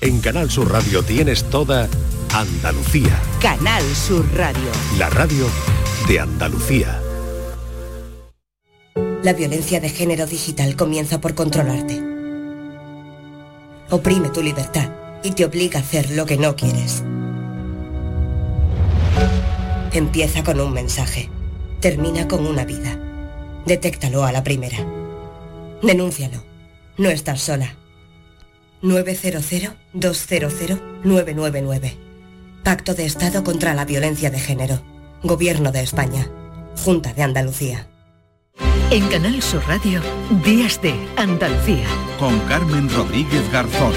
En Canal Sur Radio tienes toda Andalucía. Canal Sur Radio. La radio de Andalucía. La violencia de género digital comienza por controlarte. Oprime tu libertad y te obliga a hacer lo que no quieres. Empieza con un mensaje. Termina con una vida. Detéctalo a la primera. Denúncialo. No estás sola. 900-200-999. Pacto de Estado contra la Violencia de Género. Gobierno de España. Junta de Andalucía. En Canal Sur Radio, Días de Andalucía. Con Carmen Rodríguez Garzón.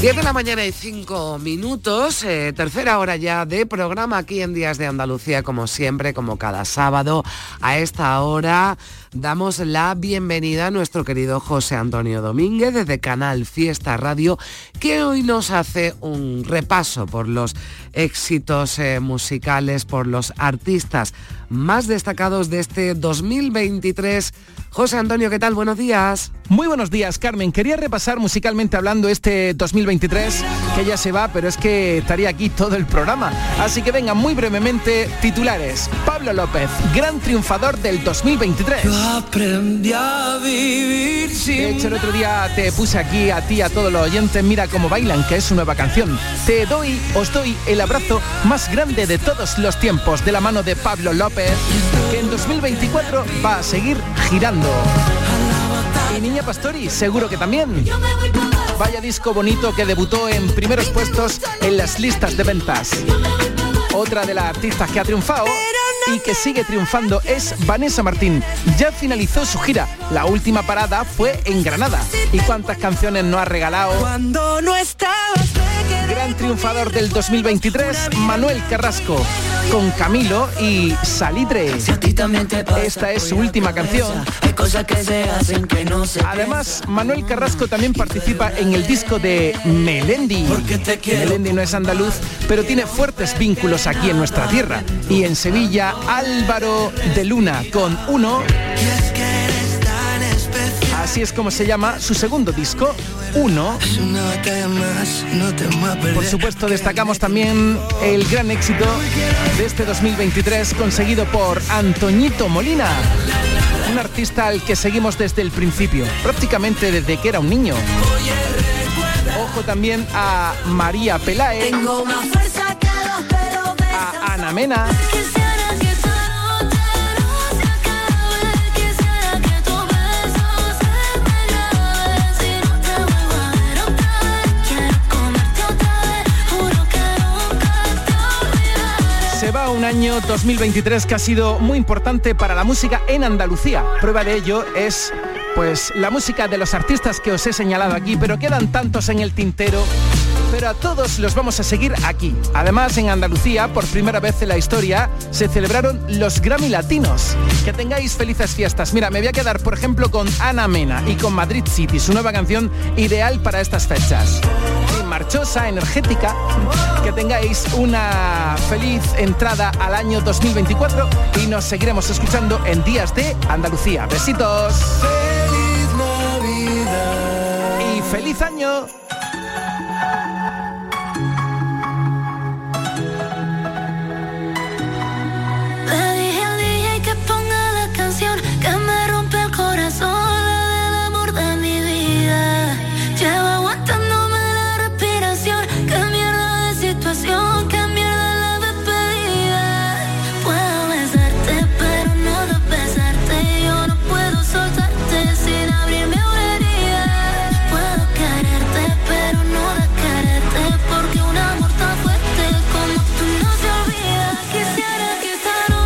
10 de la mañana y 5 minutos, eh, tercera hora ya de programa aquí en Días de Andalucía, como siempre, como cada sábado. A esta hora damos la bienvenida a nuestro querido José Antonio Domínguez desde Canal Fiesta Radio, que hoy nos hace un repaso por los éxitos eh, musicales, por los artistas más destacados de este 2023. José Antonio, ¿qué tal? Buenos días. Muy buenos días, Carmen. Quería repasar musicalmente hablando este 2023, que ya se va, pero es que estaría aquí todo el programa. Así que venga, muy brevemente, titulares. Pablo López, gran triunfador del 2023. Aprendí a vivir De hecho, el otro día te puse aquí a ti, a todos los oyentes, mira cómo bailan, que es su nueva canción. Te doy, os doy el abrazo más grande de todos los tiempos, de la mano de Pablo López, que en 2024 va a seguir girando. Y Niña Pastori, seguro que también. Vaya disco bonito que debutó en primeros puestos en las listas de ventas. Otra de las artistas que ha triunfado y que sigue triunfando es Vanessa Martín. Ya finalizó su gira. La última parada fue en Granada. ¿Y cuántas canciones no ha regalado? Cuando no estabas Gran triunfador del 2023, Manuel Carrasco, con Camilo y Salitre. Esta es su última canción. Además, Manuel Carrasco también participa en el disco de Melendi. Melendi no es andaluz, pero tiene fuertes vínculos aquí en nuestra tierra. Y en Sevilla, Álvaro de Luna, con uno. Así es como se llama su segundo disco, Uno. Por supuesto, destacamos también el gran éxito de este 2023 conseguido por Antoñito Molina, un artista al que seguimos desde el principio, prácticamente desde que era un niño. Ojo también a María Pelae, a Ana Mena, Un año 2023 que ha sido muy importante para la música en Andalucía. Prueba de ello es pues la música de los artistas que os he señalado aquí, pero quedan tantos en el tintero. Pero a todos los vamos a seguir aquí. Además, en Andalucía, por primera vez en la historia, se celebraron los Grammy Latinos. Que tengáis felices fiestas. Mira, me voy a quedar, por ejemplo, con Ana Mena y con Madrid City, su nueva canción ideal para estas fechas. Marchosa, energética. Que tengáis una feliz entrada al año 2024 y nos seguiremos escuchando en Días de Andalucía. Besitos. Y feliz año.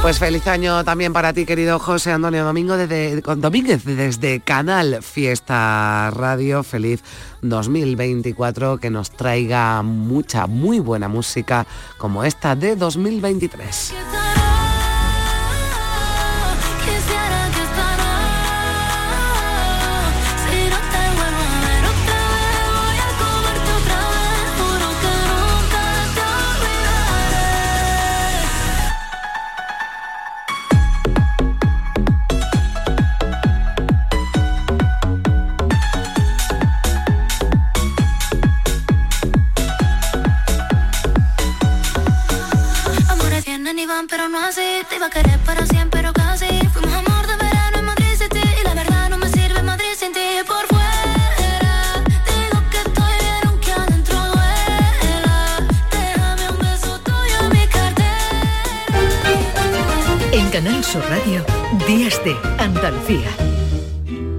Pues feliz año también para ti, querido José Antonio Domingo, desde, Domínguez, desde Canal Fiesta Radio. Feliz 2024, que nos traiga mucha, muy buena música como esta de 2023. Te iba a querer para siempre, pero casi. Fuimos amor de verano en Madrid City. Y la verdad no me sirve Madrid sin ti por fuera. Digo que estoy bien aunque adentro duela. Déjame un beso tuyo en mi cartera. En Canal Sur Radio, Días de Andalucía.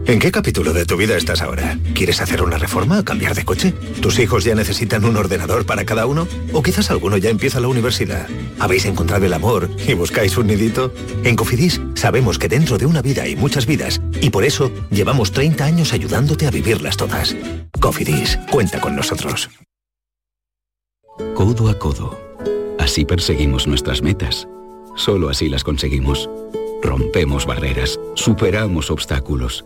¿En qué capítulo de tu vida estás ahora? ¿Quieres hacer una reforma o cambiar de coche? ¿Tus hijos ya necesitan un ordenador para cada uno? ¿O quizás alguno ya empieza la universidad? ¿Habéis encontrado el amor y buscáis un nidito? En Cofidis sabemos que dentro de una vida hay muchas vidas y por eso llevamos 30 años ayudándote a vivirlas todas. Cofidis, cuenta con nosotros. Codo a codo. Así perseguimos nuestras metas. Solo así las conseguimos. Rompemos barreras, superamos obstáculos.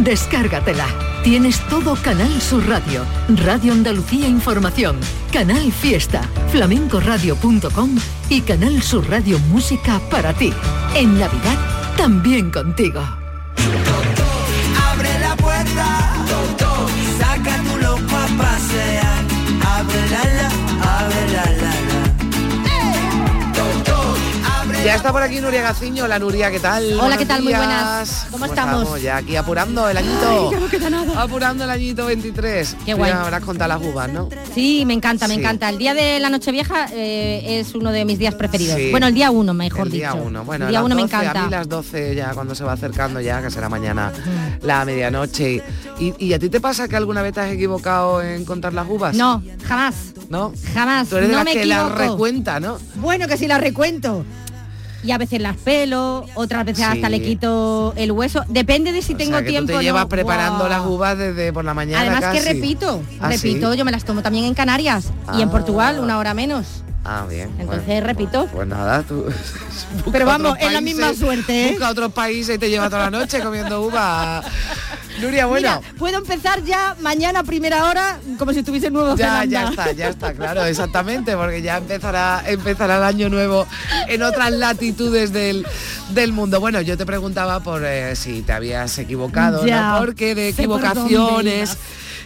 Descárgatela. Tienes todo Canal Sur Radio, Radio Andalucía Información, Canal Fiesta, flamencoradio.com y Canal Sur Radio Música para ti. En Navidad, también contigo. Abre la puerta, saca tu loco a pasear. La Ya está por aquí Nuria Gaciño. Hola Nuria, ¿qué tal? Hola, Buenos ¿qué tal? Muy buenas. ¿Cómo estamos? Ya aquí apurando el añito. Ay, ya no queda nada. Apurando el añito 23. Qué guay. Ya habrás contado las uvas, ¿no? Sí, me encanta, me encanta. El día de la Nochevieja eh, es uno de mis días preferidos. Sí. Bueno, el día uno, mejor el día dicho. uno. Bueno, el día las uno me 12, encanta. A mí las 12 ya cuando se va acercando ya, que será mañana la medianoche. ¿Y, y a ti te pasa que alguna vez te has equivocado en contar las uvas? No, jamás. ¿No? Jamás. Tú eres de las me que las equivoco. recuenta, ¿no? Bueno, que si las recuento. Y a veces las pelo, otras veces hasta le quito el hueso. Depende de si O tengo sea, que tiempo. Tú te no. llevas preparando las uvas desde por la mañana Además que repito, ¿Ah, sí? repito, yo me las tomo también en Canarias y en Ah. Portugal una hora menos. Ah, bien. Entonces bueno. repito. Pues nada, tú... Pero vamos, otros es la misma países, suerte, ¿eh? Busca otros países y te lleva toda la noche comiendo uva. Nuria, bueno. Mira, puedo empezar ya mañana a primera hora como si estuviese en Nueva Ya, Zelanda. ya está, ya está, claro, exactamente, porque ya empezará, empezará el año nuevo en otras latitudes del, del mundo. Bueno, yo te preguntaba por eh, si te habías equivocado, Ya, ¿no? Porque de por equivocaciones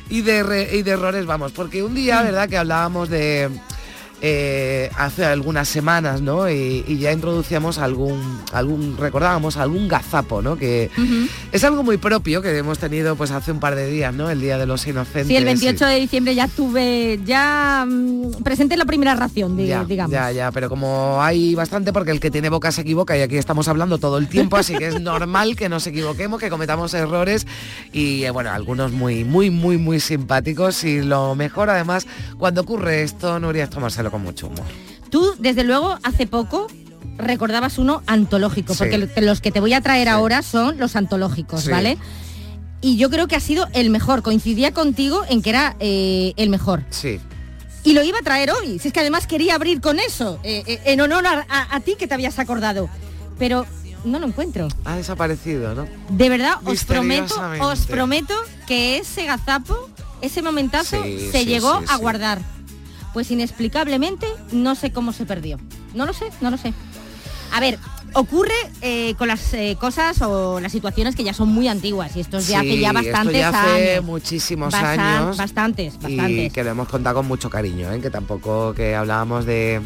y de, re- y de errores, vamos, porque un día, ¿verdad? Que hablábamos de... eh, hace algunas semanas, ¿no? Y, y ya introducíamos algún, algún, recordábamos algún gazapo, ¿no? Que es algo muy propio que hemos tenido pues hace un par de días, ¿no? El Día de los Inocentes. Sí, el y- 28 de diciembre ya tuve, ya mm, presenté la primera ración, ya, digamos. Ya, ya, pero como hay bastante, porque el que tiene boca se equivoca y aquí estamos hablando todo el tiempo, así que es normal que nos equivoquemos, que cometamos errores y eh, bueno, algunos muy, muy, muy, muy simpáticos y lo mejor además, cuando ocurre esto, Nuria, es tomárselo con mucho humor. Tú, desde luego, hace poco recordabas uno antológico, Sí. porque lo- los que te voy a traer ahora son los antológicos, Sí. ¿vale? Y yo creo que ha sido el mejor, coincidía contigo en que era eh, el mejor. Sí. Y lo iba a traer hoy, si es que además quería abrir con eso, eh, eh, en honor a, a- a ti que te habías acordado. Pero no lo encuentro. Ha desaparecido, ¿no? De verdad, os prometo, os prometo que ese gazapo, ese momentazo, Sí, se sí, llegó sí, a guardar. Pues inexplicablemente no sé cómo se perdió. No lo sé, no lo sé. A ver, ocurre eh, con las eh, cosas o las situaciones que ya son muy antiguas y esto es de hace Sí, ya esto bastantes ya hace años. muchísimos Bastan- años. Bastantes, y bastantes. que lo hemos contado con mucho cariño, ¿eh? que tampoco que hablábamos de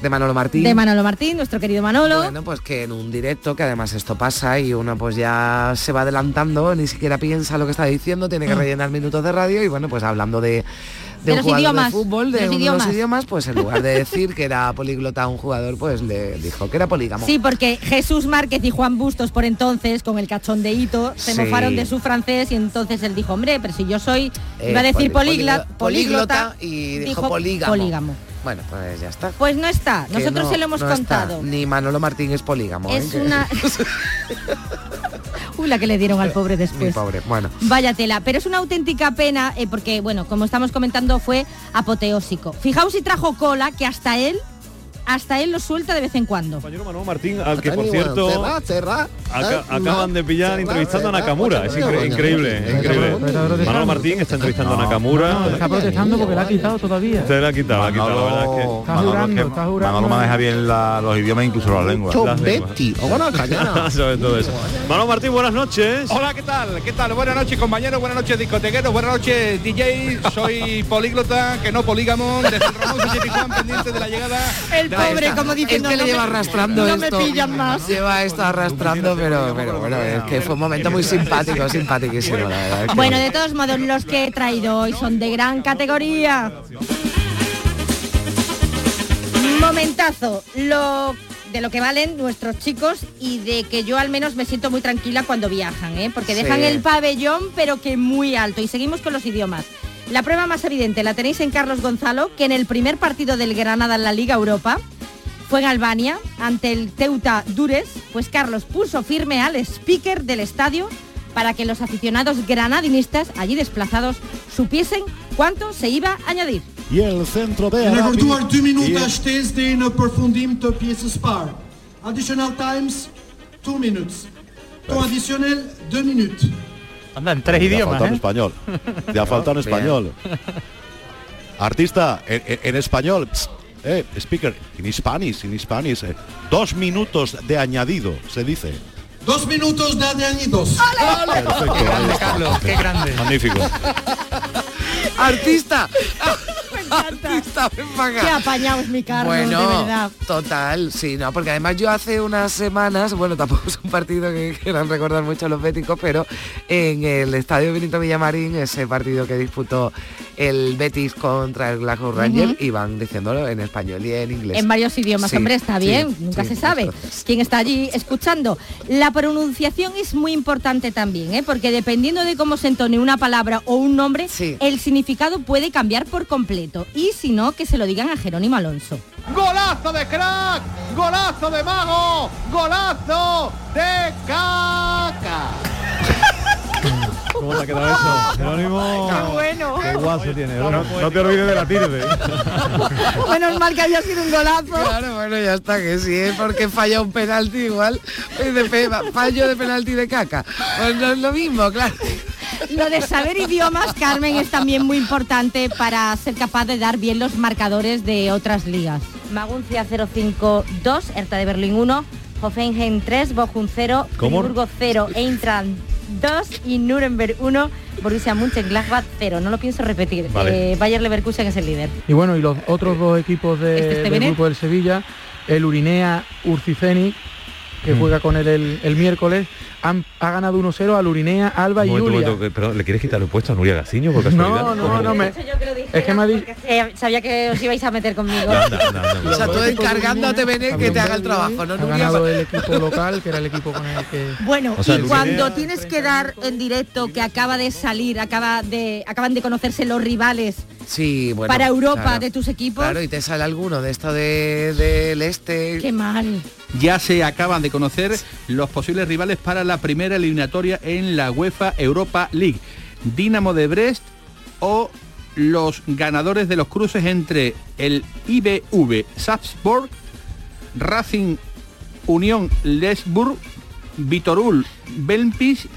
de Manolo Martín. De Manolo Martín, nuestro querido Manolo. Bueno, pues que en un directo, que además esto pasa y uno pues ya se va adelantando, ni siquiera piensa lo que está diciendo, tiene que Mm. rellenar minutos de radio y bueno, pues hablando de, De un los jugador idiomas, de fútbol, de, de los uno de idiomas. pues en lugar de decir que era políglota un jugador, pues le dijo que era polígamo. Sí, porque Jesús Márquez y Juan Bustos por entonces, con el cachondeíto, se Sí. mofaron de su francés y entonces él dijo, hombre, pero si yo soy, Eh, iba a decir poli- polígla- políglota políglota, y dijo, polígamo. polígamo. Bueno, pues ya está. Pues no está, nosotros no- se lo hemos no está. contado. Ni Manolo Martín es polígamo. ¿eh? Es Que- una... Uy, la que le dieron al pobre Mi después. pobre. Bueno. Vaya tela, pero es una auténtica pena eh, porque, bueno, como estamos comentando, fue apoteósico. Fijaos si trajo cola, que hasta él, hasta él lo suelta de vez en cuando. Compañero Manuel Martín, al que por cierto bueno, cerra, cerra. aca- acaban de pillar entrevistando a Nakamura. Es incre- increíble, increíble. Manuel Martín está entrevistando a Nakamura. Está protestando porque la ha quitado todavía. Se la ha quitado, la ha quitado, la verdad es que... Está jurando, está jurando. Manolo maneja bien la- los idiomas, incluso la lengua. Las lenguas. Sobre todo eso. Manuel Martín, buenas noches. Hola, ¿qué tal? ¿Qué tal? Buenas noches, compañeros, buenas noches, discotequeros, buenas noches, DJ. Soy políglota, que no polígamo, desde el Ramón pendiente de la llegada. El pobre, como diciendo, es que le no lleva me- arrastrando no me esto. pillan más. Lleva esto arrastrando, pero, pero bueno, es que fue un momento muy simpático, simpaticísimo, la verdad. es que- Bueno, de todos modos, los que he traído hoy son de gran categoría. Momentazo, lo de lo que valen nuestros chicos y de que yo al menos me siento muy tranquila cuando viajan, ¿eh? porque dejan Sí. el pabellón pero que muy alto. Y seguimos con los idiomas. La prueba más evidente la tenéis en Carlos Gonzalo, que en el primer partido del Granada en la Liga Europa fue en Albania, ante el Teuta Dures, pues Carlos puso firme al speaker del estadio para que los aficionados granadinistas, allí desplazados, supiesen cuánto se iba a añadir. E el centro de En Arabi. abertura 2 minutos desde no aprofundimento pieza spar. Additional times 2 minutes. Temps additionnel 2 minutes. Anda, en tres Te ha idiomas, faltado en ¿eh? español. Te ha faltado en español. Artista, en, en- en español. psst, eh, speaker, in Spanish, in Spanish. eh, dos minutos de añadido, se dice. 2 minutos de añadidos. Perfecto, ahí está. Carlos, qué grande. Magnífico. ¡Artista! Qué apañados mi Carlos, de verdad. total, sí, no, porque además yo hace unas semanas, bueno, tampoco es un partido que quieran recordar mucho a los béticos, pero en el Estadio Benito Villamarín, ese partido que disputó el Betis contra el Glasgow Rangers, Ujú. iban diciéndolo en español y en inglés. En varios idiomas, Sí, hombre, está sí, bien, nunca sí, se sabe quién está allí escuchando. La pronunciación es muy importante también, ¿eh? porque dependiendo de cómo se entone una palabra o un nombre, el significado puede cambiar por completo. Y si no, que se lo digan a Jerónimo Alonso. ¡Golazo de crack! ¡Golazo de mago! ¡Golazo de caca! ¿Cómo te ha quedado eso? Jerónimo. Qué bueno. Qué guaso tiene. No, no te olvides de la tilde. Menos mal que había sido un golazo. Claro, bueno, ya está, que si es porque falla un penalti igual, es de pe- fallo de penalti de caca. Pues no es lo mismo, claro. Lo de saber idiomas, Carmen, es también muy importante para ser capaz de dar bien los marcadores de otras ligas. Maguncia 052, Hertha de Berlín 1, Hoffenheim 3, Bochum 0, ¿Cómo? Friburgo 0, Eintracht 2 y Nuremberg 1, Borussia Mönchengladbach 0. No lo pienso repetir. Vale. Eh, Bayer Leverkusen es el líder. Y bueno, y los otros dos equipos de- Este es del grupo del Sevilla, el Urinea Urciceni, que Mm. juega con él el, el miércoles, han- ha ganado 1-0 al Urinea, Alba y momento, Julia. momento, perdón, ¿le quieres quitar el puesto a Nuria Gaciño por No, casualidad? no, no me... Es que me ha dicho... Eh, sabía que os ibais a meter conmigo. O sea, tú encargándote, Bené, que te haga el trabajo, ¿no? Ha Nuria? ganado el equipo local, que era el equipo con el que... Bueno, O sea, y cuando tienes que dar en directo que acaba de salir, acaba de, acaban de conocerse los rivales Sí, bueno. para Europa claro. de tus equipos, Claro, y te sale alguno de esto de- del este. qué mal. Ya se acaban de conocer los posibles rivales para la primera eliminatoria en la UEFA Europa League. Dinamo de Brest o los ganadores de los cruces entre el IBV Salzburg, Racing Unión Lesburg, Vitorul Belpis,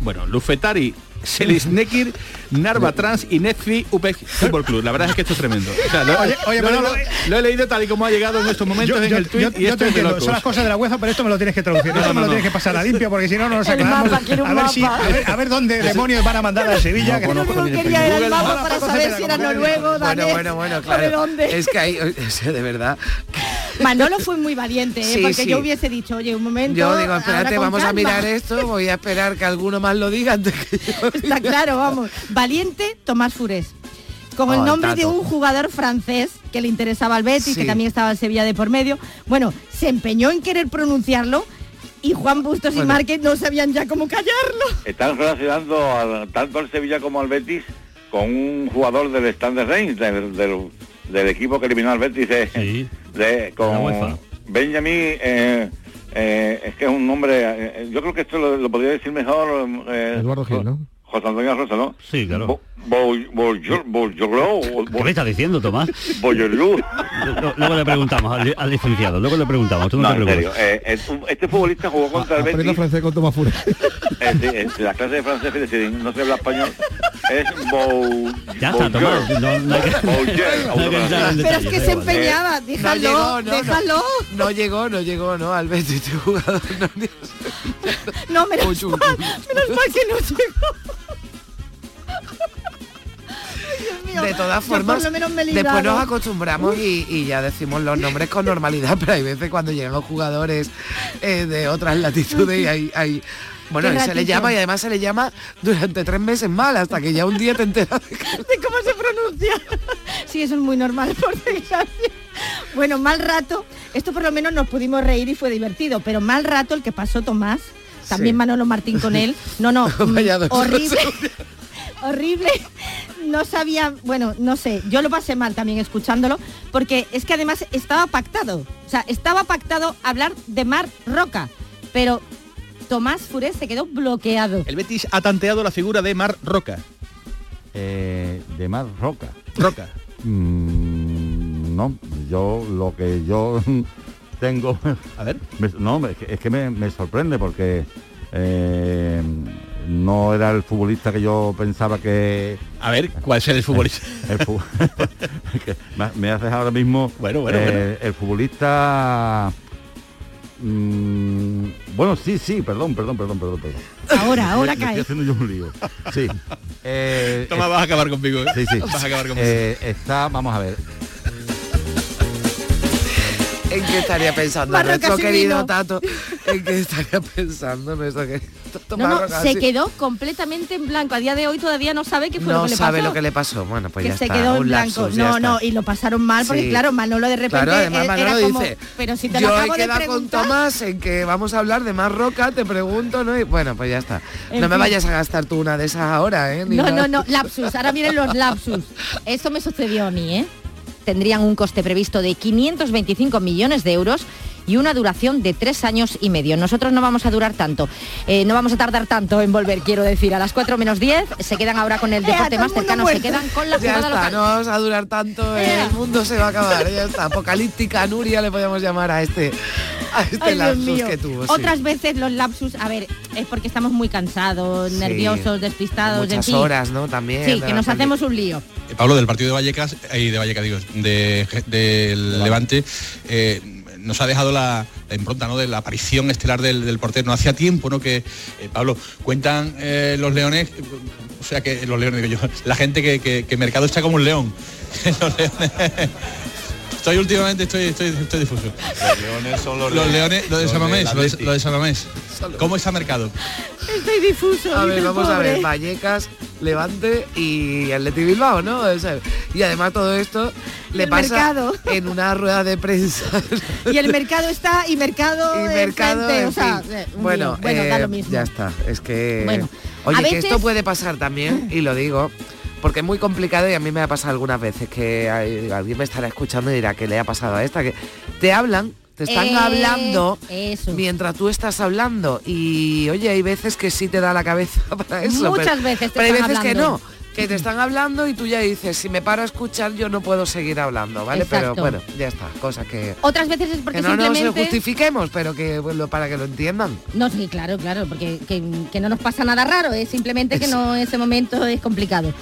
bueno, Lufetari Selisnekir, Narva Trans y Netfi UPEC Fútbol Club. La verdad es que esto es tremendo. O sea, lo, Oye, oye, lo- pero lo- no- lo he leído tal y como ha llegado en estos momentos Yo, en yo- el tweet yo- y yo esto te entiendo, son las cosas de la UEFA, pero esto me lo tienes que traducir. No, esto no, me lo no. tienes que pasar a limpio porque si no, no nos El aclaramos. mapa, a, ver si, a, ver, a ver dónde demonios van a mandar a Sevilla. que que quería era el mapa para saber si era noruego, Bueno, danés, bueno, bueno, claro. Es que sea, de verdad. Manolo fue muy valiente, ¿eh? Sí, porque sí. yo hubiese dicho, oye, un momento. Yo digo, espérate, vamos a calma". mirar esto, voy a esperar que alguno más lo diga antes que yo. Está claro, vamos. Valiente Tomás Furés. Con el Oh, el nombre de un jugador francés que le interesaba al Betis, Sí. que también estaba en Sevilla de por medio. Bueno, se empeñó en querer pronunciarlo y Juan Bustos y. Márquez no sabían ya cómo callarlo. Están relacionando tanto al Sevilla como al Betis con un jugador del Standard Reims, del, del, del equipo que eliminó al Betis de, de- con. Benjamin, eh, eh, es que es un nombre, eh, yo creo que esto lo, lo podría decir mejor eh, Eduardo Gil, ¿no? José Antonio Rosa, ¿no? Sí, claro. ¿Qué me estás diciendo, Tomás? Lu- Luego le preguntamos al, al licenciado, luego le preguntamos, tú no, No, te en preocupes. serio, eh, es un- este futbolista jugó contra el Betis francés con Tomás Fure. Eh, sí, eh, la clase de francés que decir, no se habla español es Bou... Ya está, Tomás, no, hay que, Pero es que se empeñaba, No déjalo, déjalo. No, llegó, no llegó, ¿no? Al Betis este jugador. No, No, menos uy, mal, menos mal que no llegó. De todas formas, después nos acostumbramos y, y ya decimos los nombres con normalidad, pero hay veces cuando llegan jugadores eh, de otras latitudes y hay... hay bueno, y se le llama y además se le llama durante tres meses mal, hasta que ya un día te enteras de que... de cómo se pronuncia. Sí, eso es muy normal, por desgracia. Bueno, mal rato. Esto por lo menos nos pudimos reír y fue divertido, pero mal rato el que pasó Tomás, también Sí. Manolo Martín con él. No, no, mm, horrible. horrible. No sabía, bueno, no sé, yo lo pasé mal también escuchándolo, porque es que además estaba pactado. O sea, estaba pactado hablar de Mar Roca, pero Tomás Furés se quedó bloqueado. El Betis ha tanteado la figura de Mar Roca. Eh, de más roca. Roca. Mm, no, yo lo que yo tengo... A ver. me- no, me- es que, es que me, me sorprende porque eh, no era el futbolista que yo pensaba que... A ver, ¿cuál es el futbolista? El fu- que me, me haces ahora mismo... Bueno, bueno, eh, El futbolista... mm, bueno, sí, sí, perdón, perdón, perdón, perdón, perdón. Ahora, ahora Me- me cae. Estoy haciendo yo un lío. Sí. Eh, Toma, vas a acabar conmigo. Sí, sí. Vas a acabar conmigo. Eh, está, vamos a ver. ¿En qué estaría pensando Marroca nuestro querido. Tato? ¿En qué estaría pensando nuestro querido Tato No, no, se quedó completamente en blanco. A día de hoy todavía no sabe qué fue lo No que le sabe pasó. lo que le pasó. Bueno, pues que ya se está. quedó en un blanco. lapsus, no, no, y lo pasaron mal porque Sí. claro, Manolo de repente Claro, además era- Manolo era como, dice, pero si te lo yo he acabo de quedado con. Tomás en que vamos a hablar de más roca, te pregunto, ¿no? Y bueno, pues ya está. En no me vayas a gastar tú una de esas ahora, ¿eh? Ni No, nada. no, no, lapsus. Ahora vienen los lapsus. Eso me sucedió a mí, ¿eh? Tendrían un coste previsto de 525 millones de euros y una duración de tres años y medio. Nosotros no vamos a durar tanto, eh, no vamos a tardar tanto en volver, quiero decir. A las 4 menos 10 se quedan ahora con el Eh, deporte más cercano, se quedan con la Ya jugada está, local. no vamos a durar tanto, el mundo se va a acabar, ya está. Apocalíptica Nuria le podemos llamar a este, a este Ay, lapsus mío. que tuvo. sí. Otras veces los lapsus, a ver, es porque estamos muy cansados, Sí. nerviosos, despistados, en Muchas fin. horas, ¿no? También. Sí, que nos hacemos un lío. Eh, Pablo, del partido de Vallecas, y de Vallecas digo, de, del Levante, eh, nos ha dejado la, impronta ¿no? de la aparición estelar del, del portero. No hacía tiempo, ¿no? Que, eh, Pablo, cuentan eh, los leones, o sea que los leones digo yo, la gente que, que, Mercado está como un león. Estoy últimamente, estoy, estoy, estoy difuso. Los leones son los, Los de- leones, lo de los San Mamés, del lo de, Atleti. lo de San Mamés. ¿Cómo está Mercado? Estoy difuso. A ver, vamos a ver, pobre. Vallecas, Levante y Atleti Bilbao, ¿no? O sea, y además todo esto le el pasa mercado. en una rueda de prensa. Y el mercado está, y mercado, y mercado, enfrente, en o sea, fin. eh, bueno, bueno, da eh, lo mismo. ya está. Es que, Bueno, oye, a que veces- esto puede pasar también y lo digo. Porque es muy complicado y a mí me ha pasado algunas veces que hay- alguien me estará escuchando y dirá que le ha pasado a esta, que te hablan, te están Eh, hablando eso. mientras tú estás hablando y oye, hay veces que sí te da la cabeza para eso. Muchas pero, veces te pero hay veces que no, que te están hablando y tú ya dices, si me paro a escuchar yo no puedo seguir hablando, ¿vale? Exacto. Pero bueno, ya está, cosa que... Otras veces es porque Que no nos justifiquemos, pero que bueno, para que lo entiendan. No, sí, claro, claro, porque que, que no nos pasa nada raro, es simplemente que no ese momento es complicado.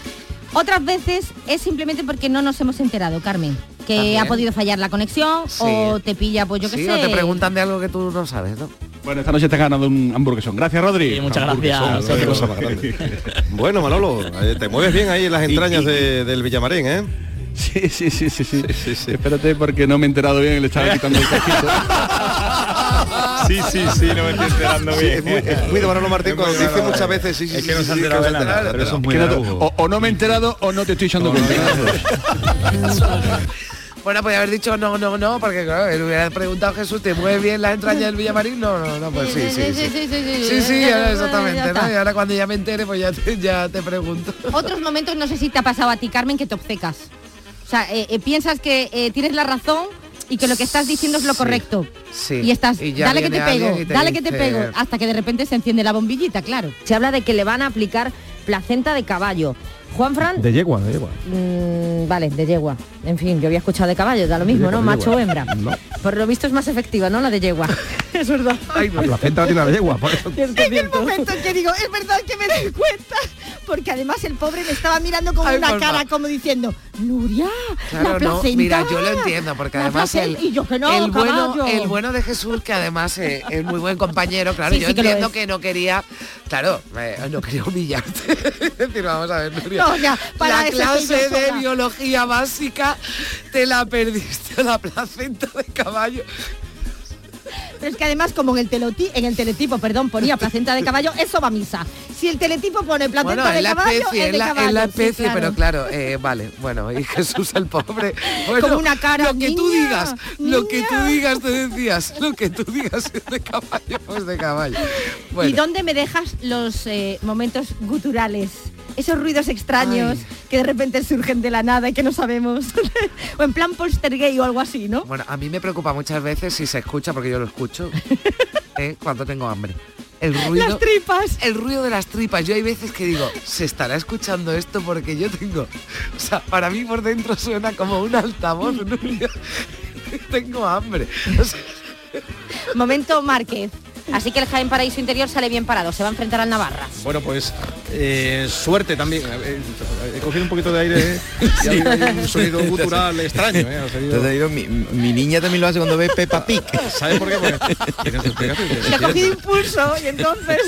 Otras veces es simplemente porque no nos hemos enterado, Carmen, que También. ha podido fallar la conexión Sí. o te pilla, pues yo qué Sí, sé. o te preguntan de algo que tú no sabes, ¿no? Bueno, esta noche te has ganado un hamburguesón. Gracias, Rodri. muchas gracias. Bueno, Manolo, eh, te mueves bien ahí en las entrañas de- del Villamarín, ¿eh? Sí, sí, sí, sí, sí. Espérate porque no me he enterado bien, le estaba quitando el casquito. Sí, sí, sí, no me estoy enterando Sí, bien. es muy, es muy de Manolo Martín cuando dice muchas veces sí, sí, Es sí, que no se ha enterado de nada, pero eso es muy o, o no me he enterado o no te estoy echando cuenta. Bueno, podía haber dicho no, no, no, porque claro, él hubiera preguntado Jesús, ¿te mueve bien las entrañas del Villamarín? No, no, no, pues sí, sí, sí. sí, sí, sí, Sí, sí, exactamente, ¿no? Y ahora cuando ya me entere, pues ya te, ya te pregunto. Otros momentos, no sé si te ha pasado a ti, Carmen, que te obcecas. O sea, eh, eh, piensas que eh, tienes la razón y que lo que estás diciendo es lo correcto. Sí. Y estás, Y ya dale que te pego, te dale que te pego, hasta que de repente se enciende la bombillita, claro. Se habla de que le van a aplicar placenta de caballo. Juan Fran, De yegua, de yegua. mm, vale, de yegua. En fin, yo había escuchado de caballo, da lo mismo, De ¿no? de Macho o hembra. No. Por lo visto es más efectiva, ¿no? La de yegua. es verdad. La placenta tiene la yegua, por eso. en el momento en que digo, es verdad que me doy cuenta, porque además el pobre me estaba mirando con Ay, una cara como diciendo, Nuria, la Claro, no, mira, yo lo entiendo, porque la además el, placenta". y yo que no, el, bueno, el bueno de Jesús, que además eh, es muy buen compañero, claro, Sí, yo sí entiendo es. que no quería, claro, eh, no quería humillarte. Es decir, vamos a ver, Nuria, No, ya, para la eso clase de sola. biología básica te la perdiste la placenta de caballo. Pero es que además como en el teloti, en el teletipo, perdón, ponía placenta de caballo, eso va a misa. Si el teletipo pone placenta Bueno, de la caballo, especie, es de la, caballo. es la sí, especie, claro. pero claro, eh, vale, bueno, y Jesús el pobre. Bueno, Como una cara, Lo que tú "Niña, digas, lo que tú digas te decías, lo que tú digas es de caballo, pues de caballo. Bueno. ¿Y dónde me dejas los eh, momentos guturales? Esos ruidos extraños que de repente surgen de la nada y que no sabemos. o en plan poltergeist o algo así, ¿no? Bueno, a mí me preocupa muchas veces si se escucha, porque yo lo escucho, eh, cuando tengo hambre. El ruido, Las tripas. El ruido de las tripas. Yo hay veces que digo, ¿se estará escuchando esto? Porque yo tengo, o sea, para mí por dentro suena como un altavoz. ¿no? tengo hambre. O sea, Momento Márquez. Así que el Jaén Paraíso Interior sale bien parado, se va a enfrentar al Navarra. Bueno, pues eh, suerte también. Eh, He cogido un poquito de aire ¿eh? y ha un sonido gutural extraño. ¿eh? Salido- ido- mi, mi niña también lo hace cuando ve Peppa Pig. ¿Sabes por qué? Porque, ha cogido impulso y entonces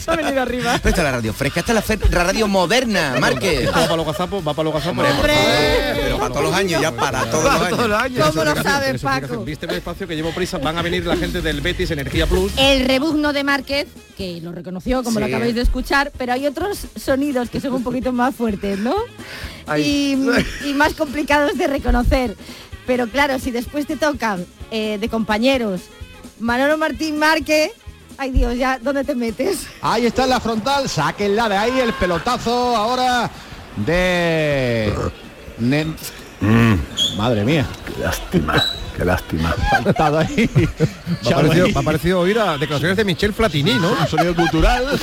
se ha venido arriba. Esta es la radio fresca, esta es la, la radio moderna, Márquez. Esto va para los gazapos, va para los gazapos. Pero para todos los años, ya para todos los años. ¿Cómo lo sabes, Paco? Viste el espacio que llevo prisa, van a venir la gente del Betis Energía Plus. El rebuzno de Márquez, que lo reconoció como lo acabáis de escuchar, pero hay otros sonidos que son un poquito más fuertes, ¿no? Y, y más complicados de reconocer. Pero claro, si después te tocan eh, de compañeros Manolo Martín Márquez, ay Dios, ya, ¿dónde te metes? Ahí está en la frontal, sáquenla de ahí, el pelotazo ahora de... Nen- Madre mía. Qué lástima, qué lástima. Faltado ahí. Me ha parecido, me ha parecido oír a declaraciones de Michel Platini, ¿no? Un sonido cultural.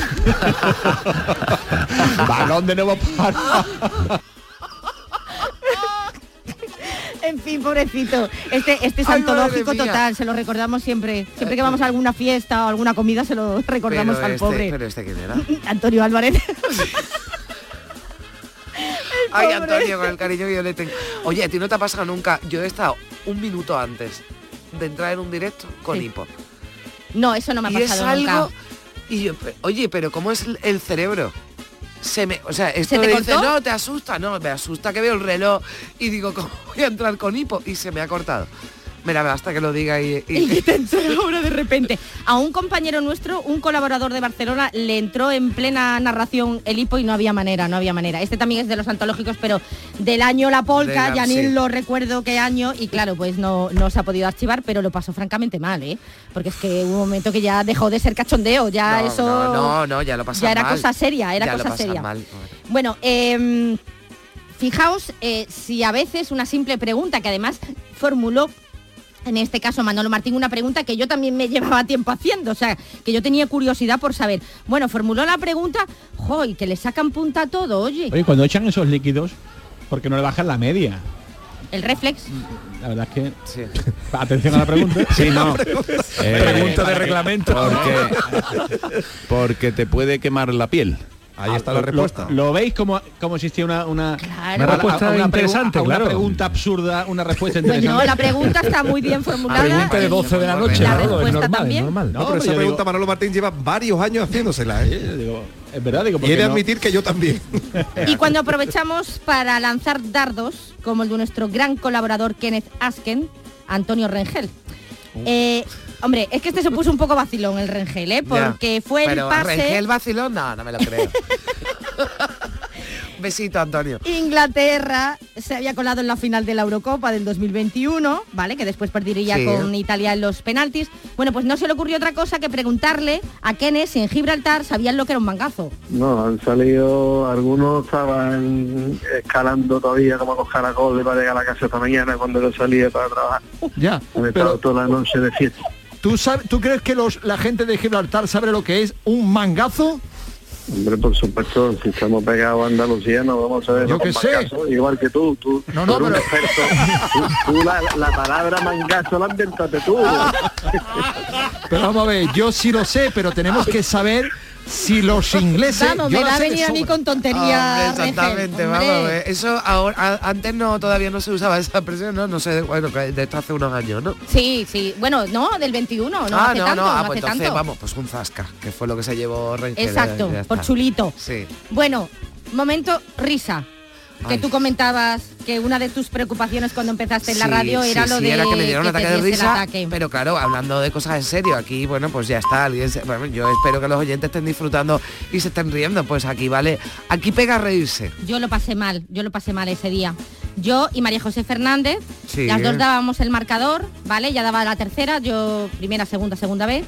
Balón de nuevo para... En fin, pobrecito. Este, este es Ay, antológico total, se lo recordamos siempre. Siempre que vamos a alguna fiesta o alguna comida se lo recordamos pero al este- pobre. Pero este quién era. Antonio Álvarez. Ay. Antonio, con el cariño que yo le tengo. Oye, a ti no te ha pasado nunca. Yo he estado un minuto antes de entrar en un directo con Sí. hipo. No, eso no me ha y es pasado algo. nunca. Y yo, oye, pero ¿cómo es el- cerebro? Se me, o sea, esto te de dice, no, te asusta, no, me asusta que veo el reloj y digo, ¿cómo voy a entrar con hipo? Y se me ha cortado. Mira, basta que lo diga y, y- Y te ahora de repente. A un compañero nuestro, un colaborador de Barcelona, le entró en plena narración el hipo y no había manera, no había manera. Este también es de los antológicos, pero del año La Polca, ya ni sí. lo recuerdo qué año, y claro, pues no, no se ha podido archivar, pero lo pasó francamente mal, ¿eh? Porque es que hubo un momento que ya dejó de ser cachondeo, ya no, eso... no, no, no, ya lo pasas ya era mal. cosa seria, era Ya cosa seria. mal. Bueno, em, fijaos eh, si a veces una simple pregunta que además formuló en este caso Manolo Martín una pregunta que yo también me llevaba tiempo haciendo, o sea, que yo tenía curiosidad por saber. Bueno, formuló la pregunta, jo, y que le sacan punta a todo, oye, Oye, cuando echan esos líquidos, ¿por qué no le bajan la media? el reflex. La verdad es que... Atención a la pregunta. Sí, no. Eh, Pregunta de reglamento. Porque, porque te puede quemar la piel. Ahí está la respuesta. ¿Lo, veis como, como existía una, una, Claro. una respuesta pregu- interesante, a una claro. pregunta absurda, una respuesta interesante? Bueno, la pregunta está muy bien formulada. Pregunta de y 12 de la noche, La claro, es normal, es también. normal. No, pero pero esa pregunta digo- Manolo Martín lleva varios años haciéndosela. ¿eh? es verdad, digo, y he de no- admitir que yo también. Y cuando aprovechamos para lanzar dardos, como el de nuestro gran colaborador Kenneth Asken, Antonio Rengel. Eh, hombre, es que este se puso un poco vacilón el Rengel, ¿eh? Porque Ya. fue el Pero pase... Rengel vacilón, no, no me lo creo. Besito, Antonio. Inglaterra se había colado en la final de la Eurocopa del 2021, ¿vale? Que después perdería Sí. con Italia en los penaltis. Bueno, pues no se le ocurrió otra cosa que preguntarle a Kenneth si en Gibraltar sabían lo que era un mangazo. No, han salido, algunos estaban escalando todavía como los caracoles para llegar a la casa esta mañana cuando yo salía para trabajar. Ya, Han estado pero toda la noche de fiesta. ¿Tú, sabes, ¿tú crees que los, la gente de Gibraltar sabe lo que es un mangazo? Hombre, por supuesto, si estamos pegados a Andalucía no vamos a ver Yo qué sé. igual que tú, tú, No, tú no, pero- tú la, la palabra mangazo la inventaste tú. Pero vamos a ver, yo sí lo sé, pero tenemos que saber si los ingleses... Vamos, yo me la va a venir a mí con tonterías. Hombre, exactamente, vamos, eh, eso ahora a- antes no todavía no se usaba esa expresión, no, no sé, bueno, de esto hace unos años, ¿no? Sí, sí. Bueno, no, del 21, no ah, hace no, tanto, no, ah, no pues hace entonces tanto. vamos, pues un zasca, que fue lo que se llevó Rengel. Exacto, eh, por chulito. Sí. Bueno, momento risa. Que Ay. tú comentabas que una de tus preocupaciones cuando empezaste en la Sí, radio sí, era lo sí, de era que me dieron un ataque de risa, ataque. pero claro, hablando de cosas en serio, aquí, bueno, pues ya está, alguien se- bueno, yo espero que los oyentes estén disfrutando y se estén riendo, pues aquí vale, aquí pega a reírse. Yo lo pasé mal, yo lo pasé mal ese día. Yo y María José Fernández, las dos dábamos el marcador, ¿vale? Ya daba la tercera, yo primera, segunda, segunda vez.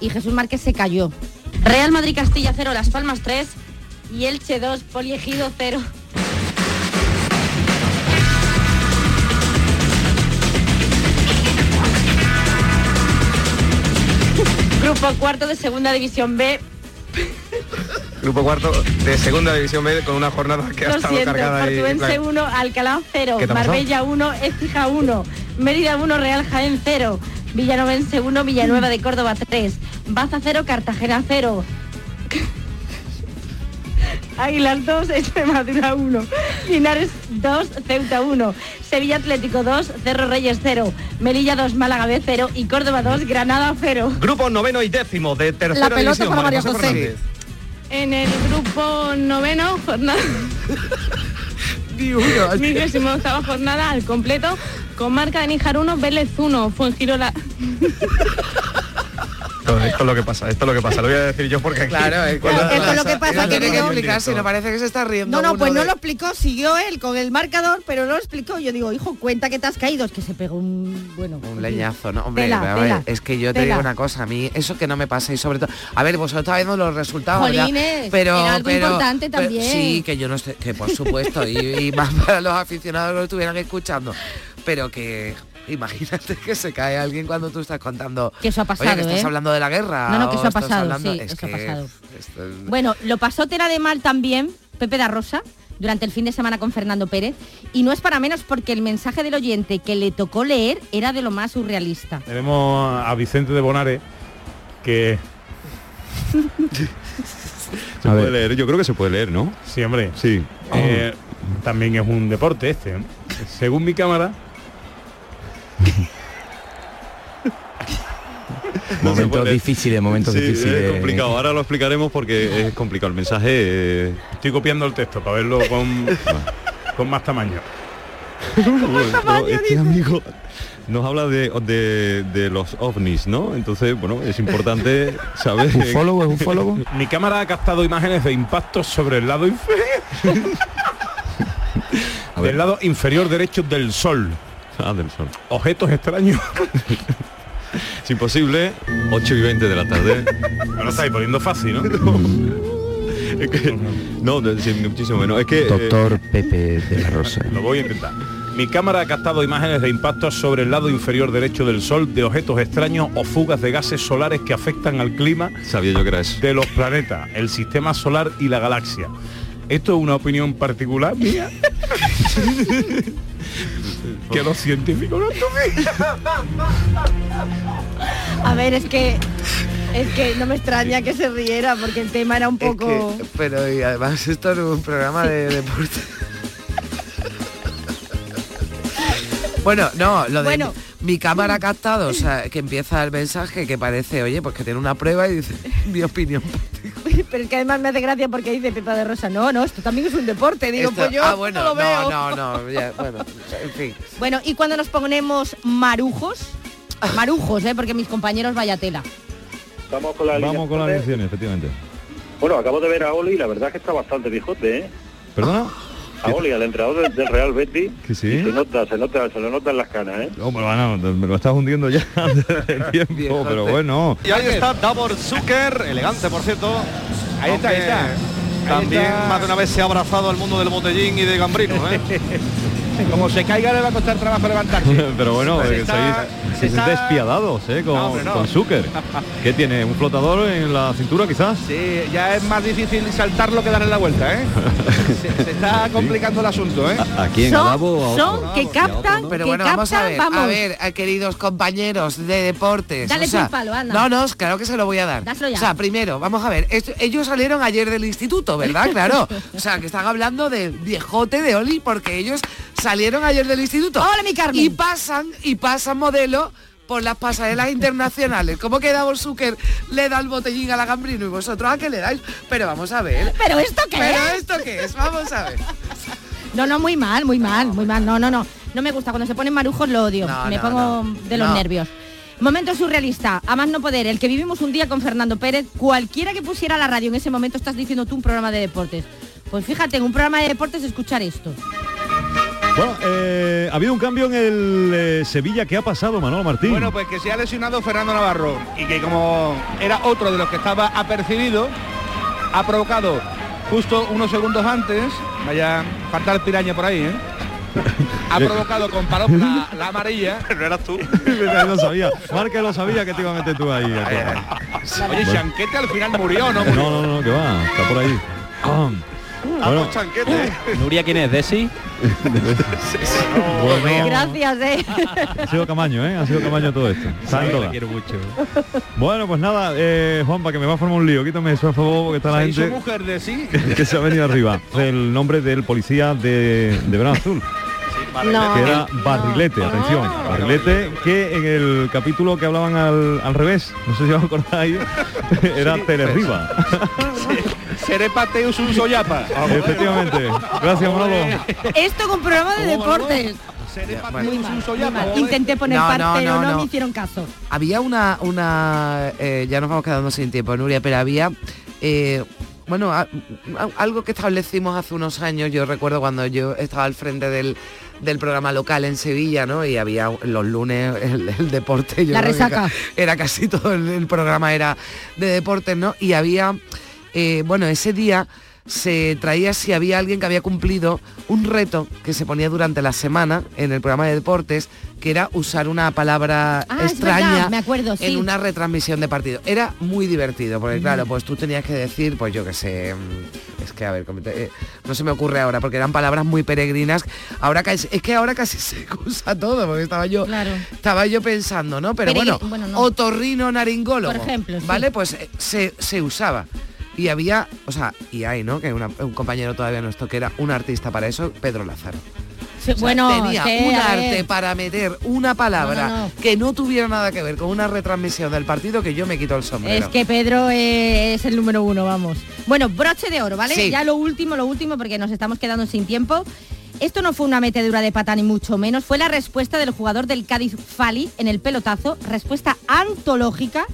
Y Jesús Márquez se cayó. Real Madrid Castilla 0, Las Palmas 3 y Elche 2, Poliegido 0. Grupo cuarto de segunda división B, Grupo cuarto de segunda división B con una jornada que ha Lo estado siento, cargada Portuense 1, Alcalá 0, ¿Qué te ha pasado? Marbella 1, Écija 1, Mérida 1, Real Jaén 0, Villanovense 1, Villanueva de Córdoba 3, Baza 0, Cartagena 0, Águilas 2, Extremadura 1, Linares 2, Ceuta 1, Sevilla Atlético 2, Cerro Reyes 0, Melilla 2, Málaga B 0 y Córdoba 2, Granada 0. Grupo noveno y décimo de tercera La pelota división. para María José. Fernández. En el grupo noveno, jornada... Vigésimo octava jornada al completo, con marca de Níjar 1, Vélez 1, Fuengirola... Esto, esto es lo que pasa, esto es lo que pasa. Lo voy a decir yo porque aquí... Claro, es cuando- Esto es lo que pasa, no tiene que explicar, si no parece que se está riendo. No, no, pues no lo explicó, siguió él con el marcador, pero no lo explicó. Yo digo, hijo, cuenta que te has caído, es que se pegó un, bueno, Un leñazo, ¿no? Hombre, Tela, a ver, tela, es que yo te tela. digo una cosa, a mí eso que no me pasa y sobre todo, a ver, vosotros estáis viendo los resultados, ¿verdad? Jolines, pero, era algo pero- importante pero- también. sí, que yo no sé, que por supuesto, y, y más para los aficionados que lo estuvieran escuchando, pero que imagínate que se cae alguien cuando tú estás contando. Que eso ha pasado, Oye, que estás ¿eh? hablando de la guerra. No, no, que eso ha pasado, hablando- sí, es eso ha que, pasado. esto es- Bueno, lo pasó Tela de mal también Pepe da Rosa durante el fin de semana con Fernando Pérez y no es para menos porque el mensaje del oyente que le tocó leer era de lo más surrealista. Tenemos a Vicente de Bonares, que... Se puede leer, yo creo que se puede leer, ¿no? Sí, hombre. Sí. Eh, también es un deporte este. ¿eh? Según mi cámara, Momentos difíciles, momentos sí, difíciles. Es complicado, ahora lo explicaremos porque es complicado el mensaje. eh, estoy copiando el texto para verlo con, con más tamaño. Este amigo nos habla de, de, de los ovnis, ¿no? Entonces, bueno, es importante saber... ¿Ufólogo? ¿Es ufólogo? Mi cámara ha captado imágenes de impactos sobre el lado inferior. del lado inferior derecho del Sol. Ah, del Sol. Objetos extraños. Es imposible, 8 y 20 de la tarde. Lo estáis poniendo fácil, ¿no? Es que- no, de- sí, muchísimo menos. Es que... eh, Doctor Pepe de la Rosa. Lo voy a intentar. Mi cámara ha captado imágenes de impactos sobre el lado inferior derecho del Sol de objetos extraños o fugas de gases solares que afectan al clima Sabía yo que era eso. de los planetas, el sistema solar y la galaxia. ¿Esto es una opinión particular mía? que los científicos no. A ver, es que Es que no me extraña que se riera porque el tema era un Es poco... que- pero y además esto es un programa de deporte. bueno, no, lo de Bueno. mi cámara ha captado, o sea, que empieza el mensaje que parece, oye, pues que tiene una prueba y dice mi opinión. Pero es que además me hace gracia porque dice Pepa de Rosa, no, no, esto también es un deporte. Digo, Esto- pues yo ah, bueno, no lo veo. no, no, no, ya, bueno, en fin. Bueno, y cuando nos ponemos marujos, marujos, ¿eh? porque mis compañeros vaya tela. Vamos con la Vamos con las efectivamente. Bueno, acabo de ver a Oli y la verdad es que está bastante viejote, ¿eh? ¿Perdona? A Oli, al entrenador del, del Real Betis. Que sí. y Se nota, se nota, se le notan las canas, ¿eh? Hombre, bueno, me lo estás hundiendo ya tiempo, pero bueno. Y ahí está Davor Zucker, elegante por cierto. Ahí está, ahí está. Ahí También está. más de una vez se ha abrazado al mundo del botellín y de Gambrino, ¿eh? Como se caiga le va a costar trabajo levantarse. pero bueno, Se que está- sois, se sois está- despiadados, ¿eh? Con, No, no. con Zucker. ¿Qué tiene? ¿Un flotador en la cintura quizás? Sí, ya es más difícil saltarlo que darle la vuelta, ¿eh? se, se está complicando el asunto, ¿eh? ¿A quién? Son- son que captan, Pero que bueno, vamos a ver, vamos. a ver, a queridos compañeros de deportes. Dale o sea, palo, anda. No, no, claro que se lo voy a dar. O sea, primero, vamos a ver, esto- ellos salieron ayer del instituto, ¿verdad? Claro. O sea, que están hablando del viejote de Oli porque ellos salieron ayer del instituto. Hola, mi Carmen. Y pasan, y pasan modelo por las pasarelas internacionales. ¿Cómo que Davor Zucker le da el botellín a la Gambrino y vosotros a qué le dais? Pero vamos a ver. ¿Pero esto qué ¿Pero es? esto qué es? Vamos a ver. No, no, muy mal, muy mal, muy mal. No, no, no. No me gusta. Cuando se ponen marujos lo odio. No, me no, pongo no. de los nervios. Momento surrealista, a más no poder, el que vivimos un día con Fernando Pérez, cualquiera que pusiera la radio en ese momento estás diciendo tú un programa de deportes. Pues fíjate, en un programa de deportes escuchar esto. Bueno, eh, ha habido un cambio en el eh, Sevilla. ¿Qué ha pasado, Manolo Martín? Bueno, pues que se ha lesionado Fernando Navarro y que como era otro de los que estaba apercibido, ha provocado justo unos segundos antes, vaya falta el piraña por ahí, ¿eh? Ha provocado con Palop la, la amarilla. No eras tú. lo sabía. Marca lo sabía que te iba a meter tú ahí. Oye, Chanquete al final murió, ¿no? No, no, no, que va. Está por ahí. Ah, Bueno, chanquete. Nuria, ¿quién es? ¿Desi? bueno, Gracias, eh. ha sido Camaño, ¿eh? Ha sido Camaño todo esto. Todas. quiero mucho. Bueno, pues nada, eh, Juanpa, que me va a formar un lío. Quítame eso, a favor, porque está la gente mujer de sí. que se ha venido arriba. El nombre del policía de, de Verano Azul. No, que era Barrilete, atención, Barrilete, que en el capítulo que hablaban al, al revés, no sé si os acordáis, era Telerriba. Seré Pateus un soyapa. Efectivamente. Gracias, Manolo. Esto con programa de deportes. Seré Ya, Pateus bueno. Muy un mal, muy soyapa. mal. Intenté poner No, parte, no, pero no, no, no. me hicieron caso. Había una, una eh, ya nos vamos quedando sin tiempo, Nuria, pero había, eh, bueno, a- a- algo que establecimos hace unos años, yo recuerdo cuando yo estaba al frente del, del programa local en Sevilla, ¿no? Y había los lunes el, el deporte, yo La creo que resaca. ca- era casi todo el, el programa era de deportes, ¿no? Y había, eh, bueno, ese día se traía si había alguien que había cumplido un reto que se ponía durante la semana en el programa de deportes, que era usar una palabra Ah, extraña verdad, me acuerdo, sí. en una retransmisión de partido. Era muy divertido, porque claro, pues tú tenías que decir, pues yo qué sé, mm, es que a ver, eh, no se me ocurre ahora, porque eran palabras muy peregrinas. Ahora casi, es que ahora casi se usa todo, porque estaba yo, Claro. estaba yo pensando, ¿no? Pero bueno, bueno, no. otorrino naringólogo, Por ejemplo, sí. ¿vale? Pues eh, se, se usaba. Y había, o sea, y hay, ¿no? Que una- un compañero todavía nuestro que era un artista para eso, Pedro Lázaro. Sí, O sea, bueno, tenía sí, un arte para meter una palabra No, no, no. que no tuviera nada que ver con una retransmisión del partido que yo me quito el sombrero. Es que Pedro eh, es el número uno, vamos. Bueno, broche de oro, ¿vale? Sí. Ya lo último, lo último, porque nos estamos quedando sin tiempo. Esto no fue una metedura de pata ni mucho menos, fue la respuesta del jugador del Cádiz Fali en el pelotazo, respuesta antológica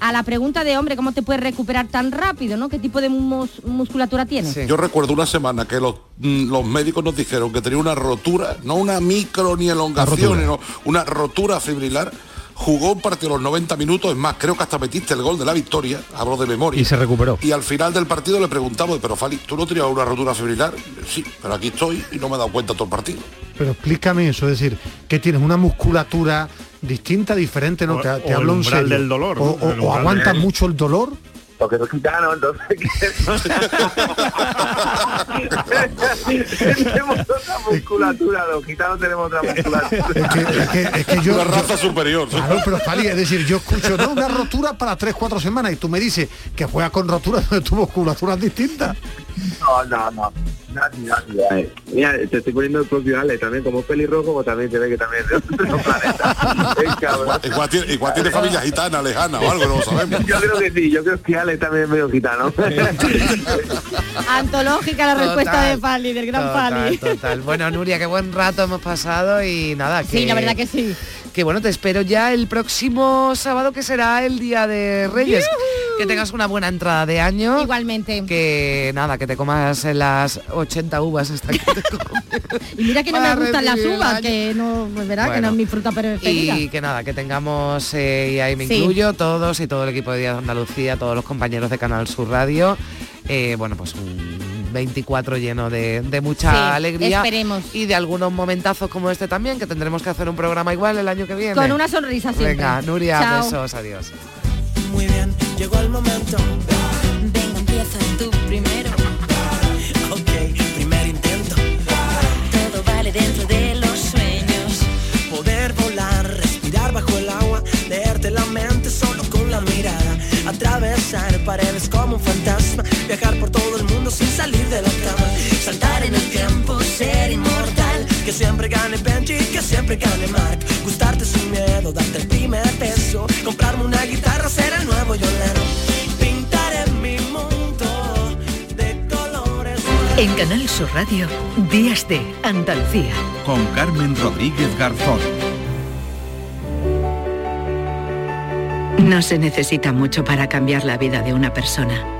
a la pregunta de hombre, ¿cómo te puedes recuperar tan rápido? ¿no? ¿Qué tipo de mus- musculatura tienes? Yo recuerdo una semana que los, mm, los médicos nos dijeron que tenía una rotura, no una micro ni elongación, sino una rotura fibrilar. Jugó un partido los 90 minutos, es más, creo que hasta metiste el gol de la victoria, hablo de memoria. Y se recuperó. Y al final del partido le preguntamos, pero Fali, ¿tú no tenías una rotura fibrilar? Sí, pero aquí estoy y no me he dado cuenta todo el partido. Pero explícame eso, es decir, que tienes una musculatura distinta, diferente, ¿no? O- te o te el hablo en umbral serio. del dolor. O, o- aguantas del- mucho el dolor. porque los gitanos, entonces tenemos otra musculatura, los gitanos tenemos otra musculatura. Es que, es que yo... Una raza superior. Claro, pero Fali, es decir, yo escucho, no, una rotura para tres, cuatro semanas y tú me dices que juega con roturas de tu musculaturas distintas. No, no, no. Nadie, nadie. Ay, Mira, te estoy poniendo el propio Ale también, como es pelirrojo, pues también te ve que también es de otro planeta. Es cabrón. Igual tiene, igual tiene familia gitana, lejana o algo, no lo sabemos. Yo creo que sí, yo creo que Ale también es medio gitano. Antológica la respuesta Total, de Fali, del gran Total, Fali. total. Bueno, Nuria, qué buen rato hemos pasado y nada, que, Sí, la verdad que sí. Que bueno, te espero ya el próximo sábado que será el Día de Reyes. Que tengas una buena entrada de año. Igualmente. Que nada, que te comas las 80 uvas hasta que te. Y mira que no me gustan las uvas, que no, pues verá, que no es mi fruta preferida. Y que nada, que tengamos, eh, y ahí me Sí. incluyo, todos y todo el equipo de Día de Andalucía, todos los compañeros de Canal Sur Radio, eh, bueno, pues un 24 lleno de, de mucha Sí, alegría. esperemos. Y de algunos momentazos como este también, que tendremos que hacer un programa igual el año que viene. Con una sonrisa siempre. Venga, Nuria, Chao. besos, adiós. Muy bien, llegó el momento. Venga, empieza tú primero. Ok, primer intento. Todo vale dentro de los sueños. Poder volar, respirar bajo el agua, leerte la mente solo con la mirada. Atravesar paredes como un fantasma, viajar por todo el mundo sin salir de la cama. Saltar en el tiempo, ser inmortal. Que siempre gane Benji, que siempre gane Mark. Gustarte sin miedo, darte el primer beso. Comprarme una guitarra, ser el nuevo Lennon. Pintar en mi mundo de colores. En Canal Sur Radio, Días de Andalucía. Con Carmen Rodríguez Garzón. No se necesita mucho para cambiar la vida de una persona.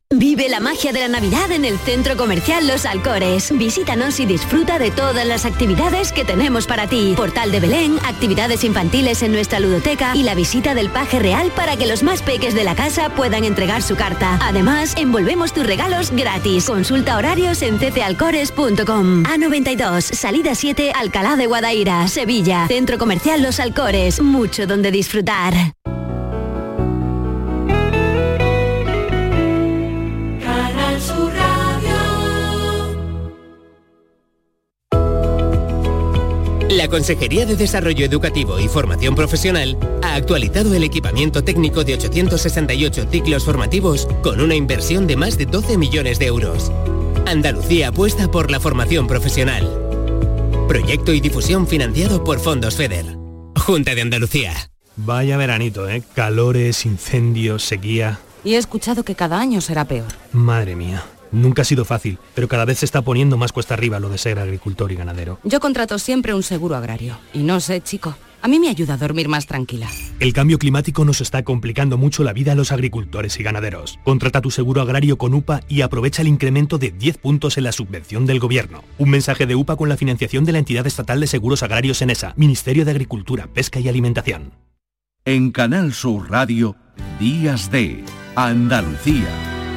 Vive la magia de la Navidad en el Centro Comercial Los Alcores. Visítanos y disfruta de todas las actividades que tenemos para ti. Portal de Belén, actividades infantiles en nuestra ludoteca y la visita del paje real para que los más peques de la casa puedan entregar su carta. Además, envolvemos tus regalos gratis. Consulta horarios en ccalcores.com. A92, salida 7, Alcalá de Guadaira, Sevilla. Centro Comercial Los Alcores. Mucho donde disfrutar. La Consejería de Desarrollo Educativo y Formación Profesional ha actualizado el equipamiento técnico de 868 ciclos formativos con una inversión de más de 12 millones de euros. Andalucía apuesta por la formación profesional. Proyecto y difusión financiado por Fondos FEDER. Junta de Andalucía. Vaya veranito, ¿eh? Calores, incendios, sequía. Y he escuchado que cada año será peor. Madre mía. Nunca ha sido fácil, pero cada vez se está poniendo más cuesta arriba lo de ser agricultor y ganadero. Yo contrato siempre un seguro agrario. Y no sé, chico, a mí me ayuda a dormir más tranquila. El cambio climático nos está complicando mucho la vida a los agricultores y ganaderos. Contrata tu seguro agrario con UPA y aprovecha el incremento de 10 puntos en la subvención del gobierno. Un mensaje de UPA con la financiación de la entidad estatal de seguros agrarios ENESA, Ministerio de Agricultura, Pesca y Alimentación. En Canal Sur Radio, Días de Andalucía,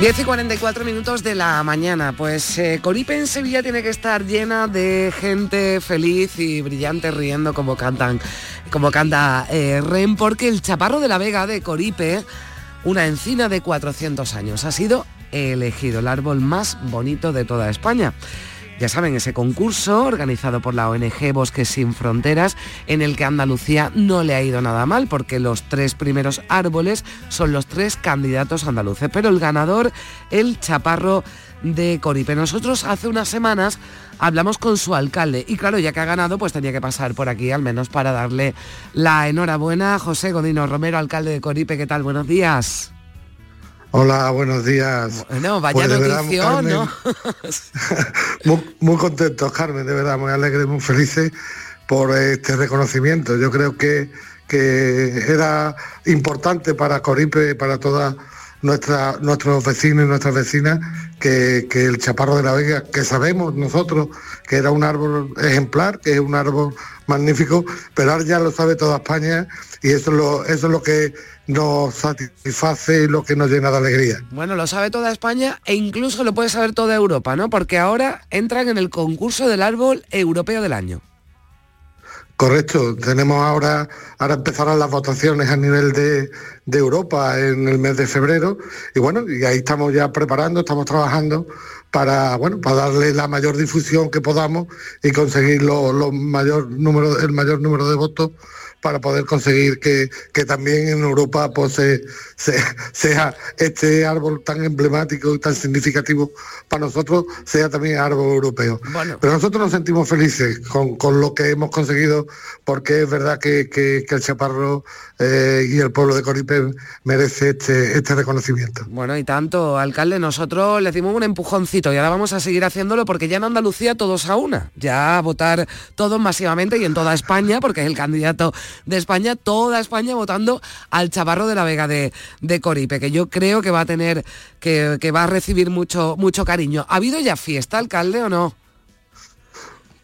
Diez y 44 minutos de la mañana. Pues eh, Coripe en Sevilla tiene que estar llena de gente feliz y brillante riendo como cantan, como canta eh, Ren, porque el chaparro de la Vega de Coripe, una encina de 400 años, ha sido elegido el árbol más bonito de toda España. Ya saben, ese concurso organizado por la ONG Bosques Sin Fronteras, en el que Andalucía no le ha ido nada mal, porque los tres primeros árboles son los tres candidatos andaluces, pero el ganador, el chaparro de Coripe. Nosotros hace unas semanas hablamos con su alcalde y claro, ya que ha ganado, pues tenía que pasar por aquí al menos para darle la enhorabuena. José Godino Romero, alcalde de Coripe, ¿qué tal? Buenos días. Hola, buenos días. Bueno, vaya Pues de verdad, notición, Carmen, ¿no? muy, muy contentos, Carmen, de verdad, muy alegres, muy felices por este reconocimiento. Yo creo que, que era importante para Coripe, para toda nuestra, nuestros vecinos y nuestras vecinas, que, que el chaparro de la Vega, que sabemos nosotros que era un árbol ejemplar, que es un árbol magnífico, pero ahora ya lo sabe toda España y eso es lo, eso es lo que nos satisface y lo que nos llena de alegría. Bueno, lo sabe toda España e incluso lo puede saber toda Europa, ¿no? Porque ahora entran en el concurso del árbol europeo del año. Correcto, tenemos ahora, ahora empezarán las votaciones a nivel de, de Europa en el mes de febrero y bueno, y ahí estamos ya preparando, estamos trabajando para bueno, para darle la mayor difusión que podamos y conseguir lo, lo mayor número, el mayor número de votos para poder conseguir que, que también en Europa pues, se- se- sea este árbol tan emblemático y tan significativo para nosotros, sea también árbol europeo. Pero nosotros nos sentimos felices con, con lo que hemos conseguido, porque es verdad que, que- que el Chaparro eh, y el pueblo de Coripe merece este, este reconocimiento. Bueno, y tanto, alcalde, nosotros le dimos un empujoncito y ahora vamos a seguir haciéndolo porque ya en Andalucía todos a una, ya a votar todos masivamente y en toda España, porque es el candidato de España, toda España votando al Chaparro de la Vega de, de Coripe, que yo creo que va a tener, que, que va a recibir mucho, mucho cariño. ¿Ha habido ya fiesta, alcalde, o no?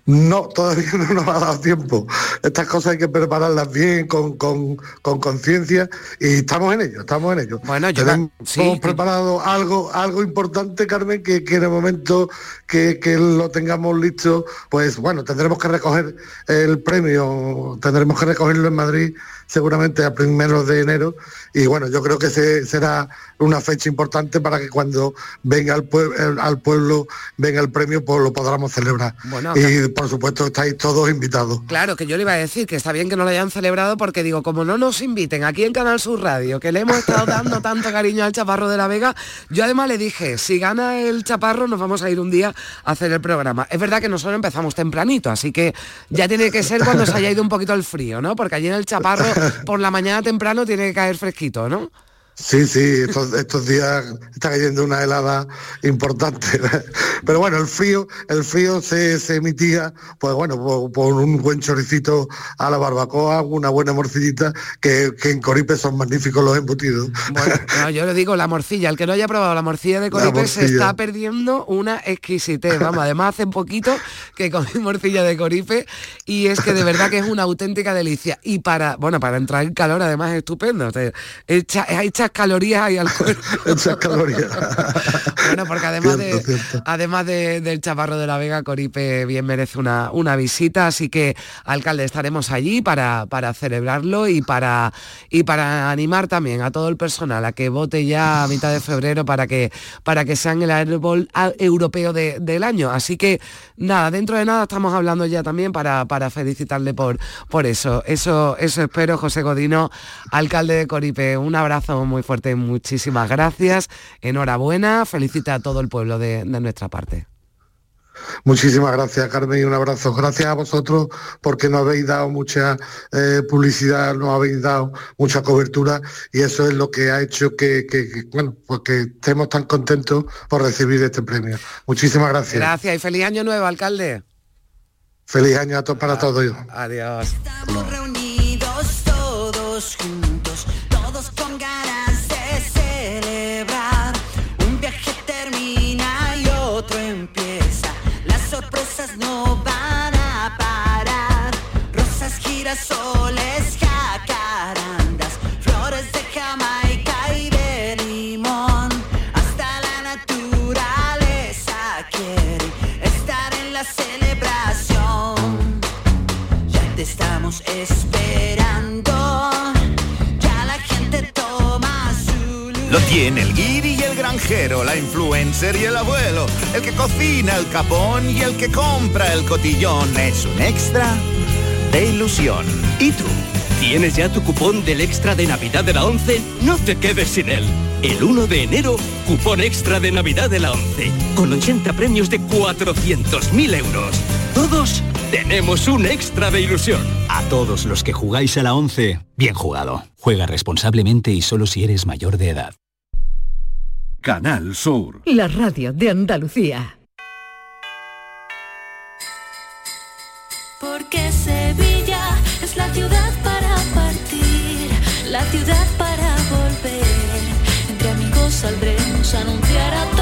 No, todavía no nos ha dado tiempo. Estas cosas hay que prepararlas bien, con con- con conciencia, y estamos en ello, estamos en ello. Bueno, yo Tenemos sí. preparado algo, algo importante, Carmen, que, que en el momento que, que lo tengamos listo, pues bueno, tendremos que recoger el premio, tendremos que recogerlo en Madrid seguramente a primeros de enero, y bueno, yo creo que se- será una fecha importante para que cuando venga al, pue- el- al pueblo, venga el premio, pues lo podamos celebrar. Bueno, y por supuesto estáis todos invitados. Claro, que yo le iba a decir que está bien que no lo hayan celebrado porque digo, como no nos inviten aquí en Canal Sur Radio, que le hemos estado dando tanto cariño al Chaparro de la Vega, yo además le dije, si gana el Chaparro nos vamos a ir un día a hacer el programa. Es verdad que nosotros empezamos tempranito, así que ya tiene que ser cuando se haya ido un poquito el frío, ¿no? Porque allí en el Chaparro por la mañana temprano tiene que caer fresquito, ¿no? Sí, sí, estos, estos días está cayendo una helada importante. Pero bueno, el frío, el frío se, se emitía, pues bueno, por, por un buen choricito a la barbacoa, una buena morcillita, que, que en Coripe son magníficos los embutidos. No, yo le digo la morcilla, el que no haya probado la morcilla de Coripe se está perdiendo una exquisitez. Vamos, además hace poquito que comí morcilla de Coripe y es que de verdad que es una auténtica delicia. Y para, bueno, para entrar en calor además es estupendo. Te echa, echa calorías y al cuerpo. Calorías. bueno, porque además, de, además del chaparro de la Vega, Coripe bien merece una, una visita, así que, alcalde, estaremos allí para, para celebrarlo y para, y para animar también a todo el personal a que vote ya a mitad de febrero para que, para que sean el árbol europeo del año. Así que, nada, dentro de nada estamos hablando ya también para, para felicitarle por, por eso. Eso, eso espero, José Godino, alcalde de Coripe. Un abrazo muy fuerte, muchísimas gracias. Enhorabuena, felicita a todo el pueblo de, nuestra parte. Muchísimas gracias, Carmen, y un abrazo. Gracias a vosotros porque nos habéis dado mucha eh, publicidad, nos habéis dado mucha cobertura y eso es lo que ha hecho que, bueno, pues que estemos tan contentos por recibir este premio. Muchísimas gracias. Gracias y feliz año nuevo, alcalde. Feliz año a todos para todos. Adiós. Estamos reunidos todos juntos, no van a parar. Rosas, girasoles, jacarandas, flores de Jamaica y de limón. Hasta la naturaleza quiere estar en la celebración. Ya te estamos esperando. Ya la gente toma su Lo tiene el el granjero, la influencer y el abuelo, el que cocina el capón y el que compra el cotillón. Es un extra de ilusión. ¿Y tú? ¿Tienes ya tu cupón del extra de Navidad de la 11? No te quedes sin él. El 1 de enero, cupón extra de Navidad de la 11, con 80 premios de 400.000 euros. Todos tenemos un extra de ilusión. A todos los que jugáis a la 11, bien jugado. Juega responsablemente y solo si eres mayor de edad. Canal Sur. La radio de Andalucía. Porque Sevilla es la ciudad para partir, la ciudad para volver. Entre amigos saldremos a anunciar a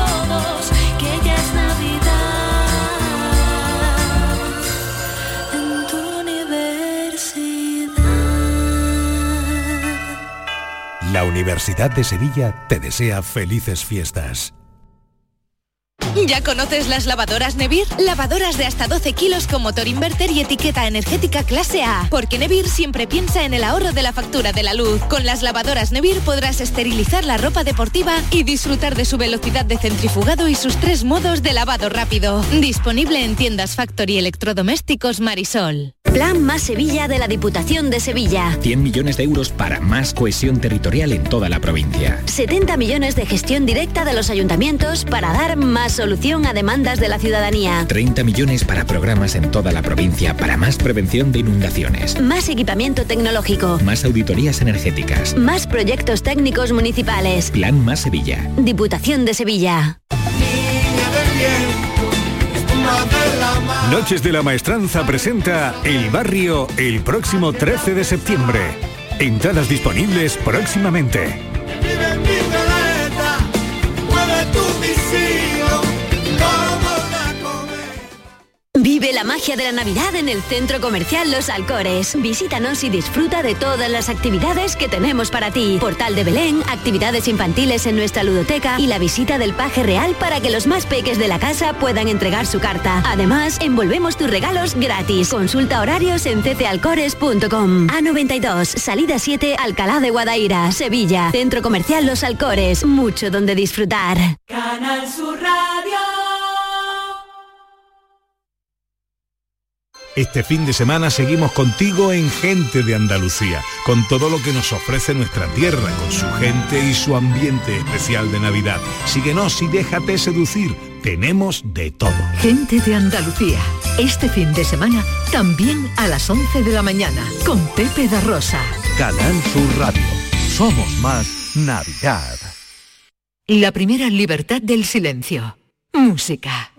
La Universidad de Sevilla te desea felices fiestas. ¿Ya conoces las lavadoras Nevir? Lavadoras de hasta 12 kilos con motor inverter y etiqueta energética clase A. Porque Nevir siempre piensa en el ahorro de la factura de la luz. Con las lavadoras Nevir podrás esterilizar la ropa deportiva y disfrutar de su velocidad de centrifugado y sus tres modos de lavado rápido. Disponible en tiendas Factory Electrodomésticos Marisol. Plan Más Sevilla de la Diputación de Sevilla. 100 millones de euros para más cohesión territorial en toda la provincia. 70 millones de gestión directa de los ayuntamientos para dar más solución a demandas de la ciudadanía. 30 millones para programas en toda la provincia para más prevención de inundaciones. Más equipamiento tecnológico. Más auditorías energéticas. Más proyectos técnicos municipales. Plan Más Sevilla. Diputación de Sevilla. Noches de la Maestranza presenta El Barrio el próximo 13 de septiembre. Entradas disponibles próximamente. Mueve tu misil, como la Vive la magia de la Navidad en el Centro Comercial Los Alcores. Visítanos y disfruta de todas las actividades que tenemos para ti. Portal de Belén, actividades infantiles en nuestra ludoteca y la visita del paje real para que los más peques de la casa puedan entregar su carta. Además, envolvemos tus regalos gratis. Consulta horarios en ccalcores.com. A92, salida 7, Alcalá de Guadaira, Sevilla. Centro Comercial Los Alcores. Mucho donde disfrutar. Canal Sur Radio. Este fin de semana seguimos contigo en Gente de Andalucía, con todo lo que nos ofrece nuestra tierra, con su gente y su ambiente especial de Navidad. Síguenos y déjate seducir. Tenemos de todo. Gente de Andalucía. Este fin de semana también a las 11 de la mañana con Pepe da Rosa. Canal Sur Radio. Somos más Navidad. La primera libertad del silencio. Música.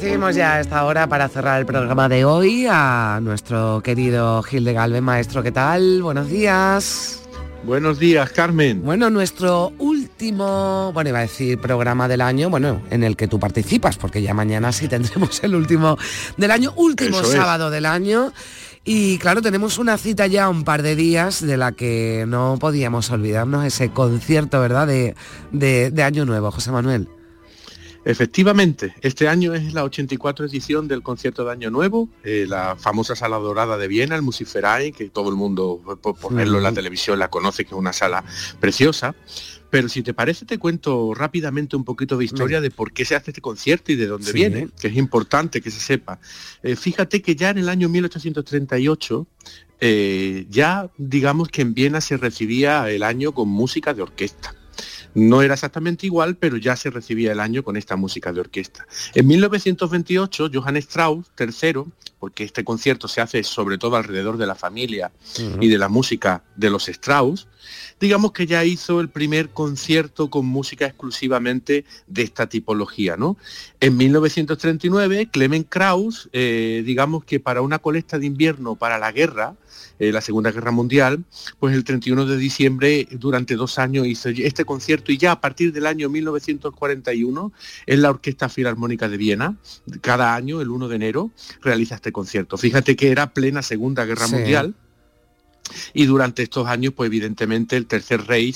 Recibimos ya a esta hora para cerrar el programa de hoy a nuestro querido Gil de Galvez, maestro, ¿qué tal? Buenos días. Buenos días, Carmen. Bueno, nuestro último último, bueno, iba a decir programa del año, bueno, en el que tú participas, porque ya mañana sí tendremos el último del año, último sábado del año. Y claro, tenemos una cita ya un par de días de la que no podíamos olvidarnos, ese concierto, ¿verdad?, de, de Año Nuevo, José Manuel. Efectivamente, este año es la 84 edición del concierto de Año Nuevo, eh, la famosa sala dorada de Viena, el Musiferai, que todo el mundo por, verlo en la televisión la conoce, que es una sala preciosa. Pero si te parece, te cuento rápidamente un poquito de historia de por qué se hace este concierto y de dónde viene, que es importante que se sepa. Eh, fíjate que ya en el año 1838 eh, ya digamos que en Viena se recibía el año con música de orquesta. No era exactamente igual, pero ya se recibía el año con esta música de orquesta. En 1928, Johann Strauss, tercero, porque este concierto se hace sobre todo alrededor de la familia y de la música de los Strauss, digamos que ya hizo el primer concierto con música exclusivamente de esta tipología. ¿no? En 1939, Clement Krauss, eh, digamos que para una colecta de invierno para la guerra, eh, la Segunda Guerra Mundial, pues el 31 de diciembre durante dos años hizo este concierto y ya a partir del año 1941 en la Orquesta Filarmónica de Viena, cada año, el 1 de enero, realiza este concierto. Fíjate que era plena Segunda Guerra Mundial. Y durante estos años, pues evidentemente el Tercer Rey,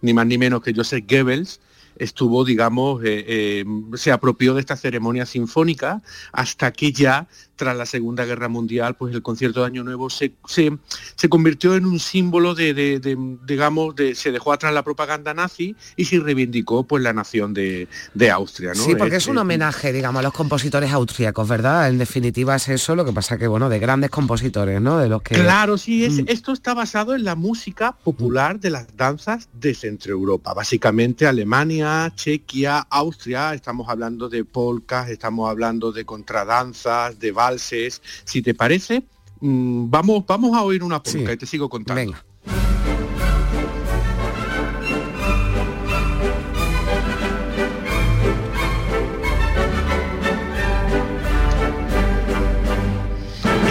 ni más ni menos que Joseph Goebbels, estuvo, digamos, eh, eh, se apropió de esta ceremonia sinfónica hasta que ya tras la Segunda Guerra Mundial, pues el concierto de Año Nuevo se, se, convirtió en un símbolo de, digamos, de, se dejó atrás la propaganda nazi y se reivindicó pues la nación de, Austria. ¿no? Sí, porque es, un homenaje, digamos, a los compositores austríacos, ¿verdad? En definitiva es eso, lo que pasa que, bueno, de grandes compositores, ¿no? De los que... Claro, sí, es, mm. esto está basado en la música popular de las danzas de Centro Europa, básicamente Alemania, Chequia, Austria, estamos hablando de polcas, estamos hablando de contradanzas, de si te parece, mm, vamos, vamos a oír una polka y te sigo contando. Venga.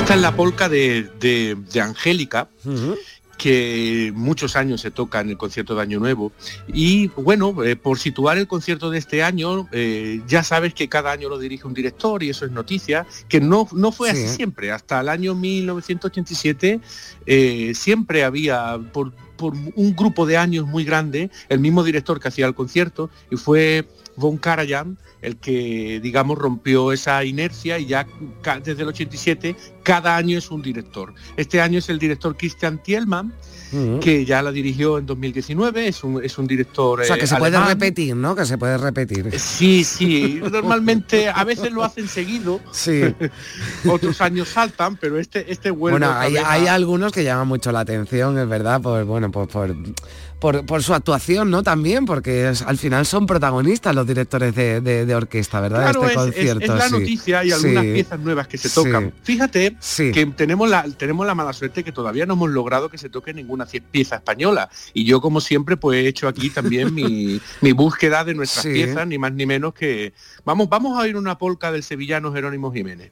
Esta es la polca de, de, Angélica que muchos años se toca en el concierto de Año Nuevo. Y bueno, eh, por situar el concierto de este año, eh, ya sabes que cada año lo dirige un director y eso es noticia, que no, no fue así siempre. Hasta el año 1987 eh, siempre había, por, por un grupo de años muy grande, el mismo director que hacía el concierto y fue Von Karajan el que, digamos, rompió esa inercia y ya desde el 87 cada año es un director. Este año es el director Christian Thielmann, que ya la dirigió en 2019, es un, es un director... O sea, que se puede repetir, ¿no? Que se puede repetir. Eh, sí, sí, normalmente a veces lo hacen seguido, sí. otros años saltan, pero este, este vuelve Bueno, hay, hay, algunos que llaman mucho la atención, es verdad, por, bueno, por, por por, su actuación, ¿no? También, porque al final son protagonistas los directores de, orquesta, ¿verdad? Claro, este concierto, es, la noticia y algunas piezas nuevas que se tocan. Fíjate que tenemos la, tenemos la mala suerte que todavía no hemos logrado que se toque ninguna pieza española. Y yo, como siempre, pues he hecho aquí también mi, búsqueda de nuestras piezas, ni más ni menos que... Vamos, vamos a oír una polca del sevillano Jerónimo Jiménez.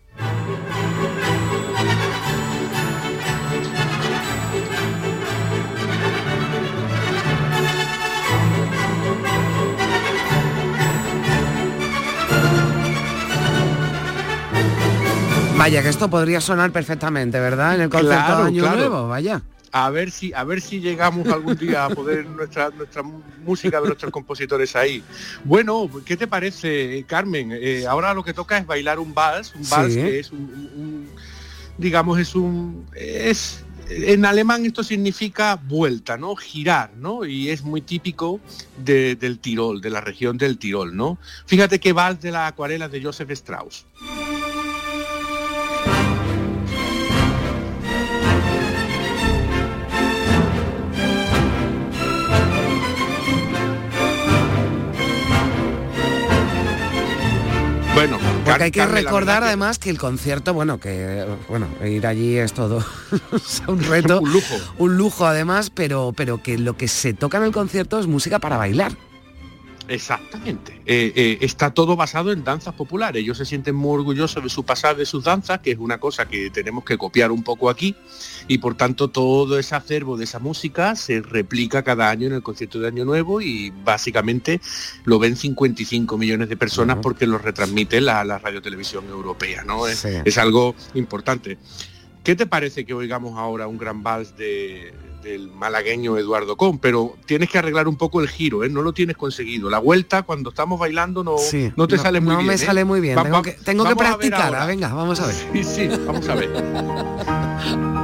Vaya, que esto podría sonar perfectamente, ¿verdad? En el concierto de Año Nuevo, vaya. A ver si, a ver si llegamos algún día a poder nuestra, nuestra música de nuestros compositores ahí. Bueno, ¿qué te parece, Carmen? Eh, ahora lo que toca es bailar un vals, un vals que es un, digamos, es un es en alemán esto significa vuelta, ¿no? Girar, ¿no? Y es muy típico del Tirol, de la región del Tirol, ¿no? Fíjate que vals de la acuarela de Joseph Strauss. Porque hay que recordar además que el concierto, bueno, que bueno, ir allí es todo un reto, un lujo, un lujo además, pero pero que lo que se toca en el concierto es música para bailar. Exactamente. Eh, eh, está todo basado en danzas populares. Ellos se sienten muy orgullosos de su pasado, de sus danzas, que es una cosa que tenemos que copiar un poco aquí. Y por tanto todo ese acervo de esa música se replica cada año en el concierto de Año Nuevo y básicamente lo ven 55 millones de personas porque lo retransmite la, la radiotelevisión europea. ¿no? Es, es algo importante. ¿Qué te parece que oigamos ahora un gran vals de, del malagueño Eduardo Con, pero tienes que arreglar un poco el giro, ¿eh? no lo tienes conseguido. La vuelta cuando estamos bailando no, no te sale muy bien. No me ¿eh? sale muy bien, Va- tengo va- que, tengo que practicar. ah, venga, vamos a ver. Sí, sí, vamos a ver.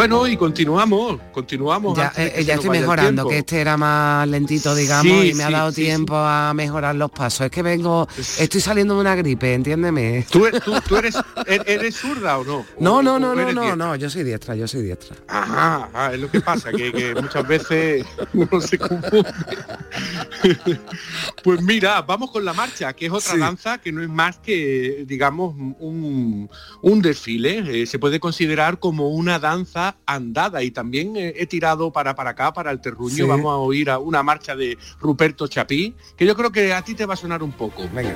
Bueno, y continuamos, continuamos. Ya, eh, que ya estoy mejorando, que este era más lentito, digamos, Sí, y me ha dado sí, tiempo a mejorar los pasos. Es que vengo, estoy saliendo de una gripe, entiéndeme. ¿Tú, tú- tú eres, er- eres zurda o no? No, ¿O- no, no, no, no, no, yo soy diestra, yo soy diestra. Ajá, ajá, es lo que pasa, que, que muchas veces uno se confunde. Pues mira, vamos con la marcha, que es otra danza que no es más que, digamos, un, un desfile. Eh, se puede considerar como una danza andada y también eh, he tirado para, para acá, para el terruño. Sí. Vamos a oír a una marcha de Ruperto Chapí, que yo creo que a ti te va a sonar un poco. Venga.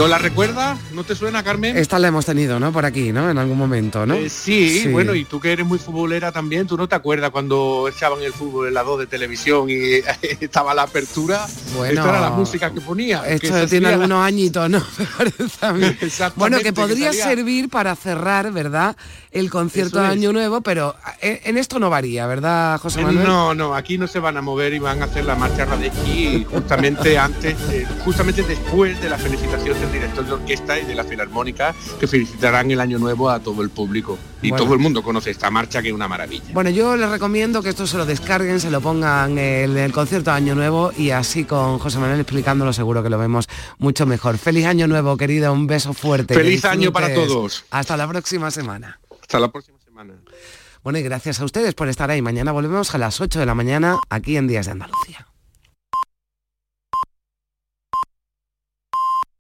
¿No la recuerdas? ¿No te suena, Carmen? Esta la hemos tenido, ¿no? Por aquí, ¿no? En algún momento, ¿no? Eh, sí, bueno, y tú que eres muy futbolera también, ¿tú no te acuerdas cuando echaban el fútbol en la 2 de televisión y estaba la apertura? Bueno, Esta era la música que ponía. Esto tiene algunos añitos, ¿no? Bueno, que que podría servir para cerrar, ¿verdad? El concierto de. Año Nuevo, pero eh, en esto no varía, ¿verdad, José Manuel? No, no, aquí no se van a mover y van a hacer la marcha Radecki justamente antes, eh, justamente después de la felicitación del director de orquesta y de la filarmónica que felicitarán el año nuevo a todo el público. Y Bueno. todo el mundo conoce esta marcha que es una maravilla. Bueno, yo les recomiendo que esto se lo descarguen, se lo pongan en el concierto de Año Nuevo y así con José Manuel explicándolo seguro que lo vemos mucho mejor. Feliz Año Nuevo, querido, un beso fuerte. Feliz año para todos. Hasta la próxima semana. Hasta la próxima semana. Bueno, y gracias a ustedes por estar ahí. Mañana volvemos a las 8 de la mañana aquí en Días de Andalucía.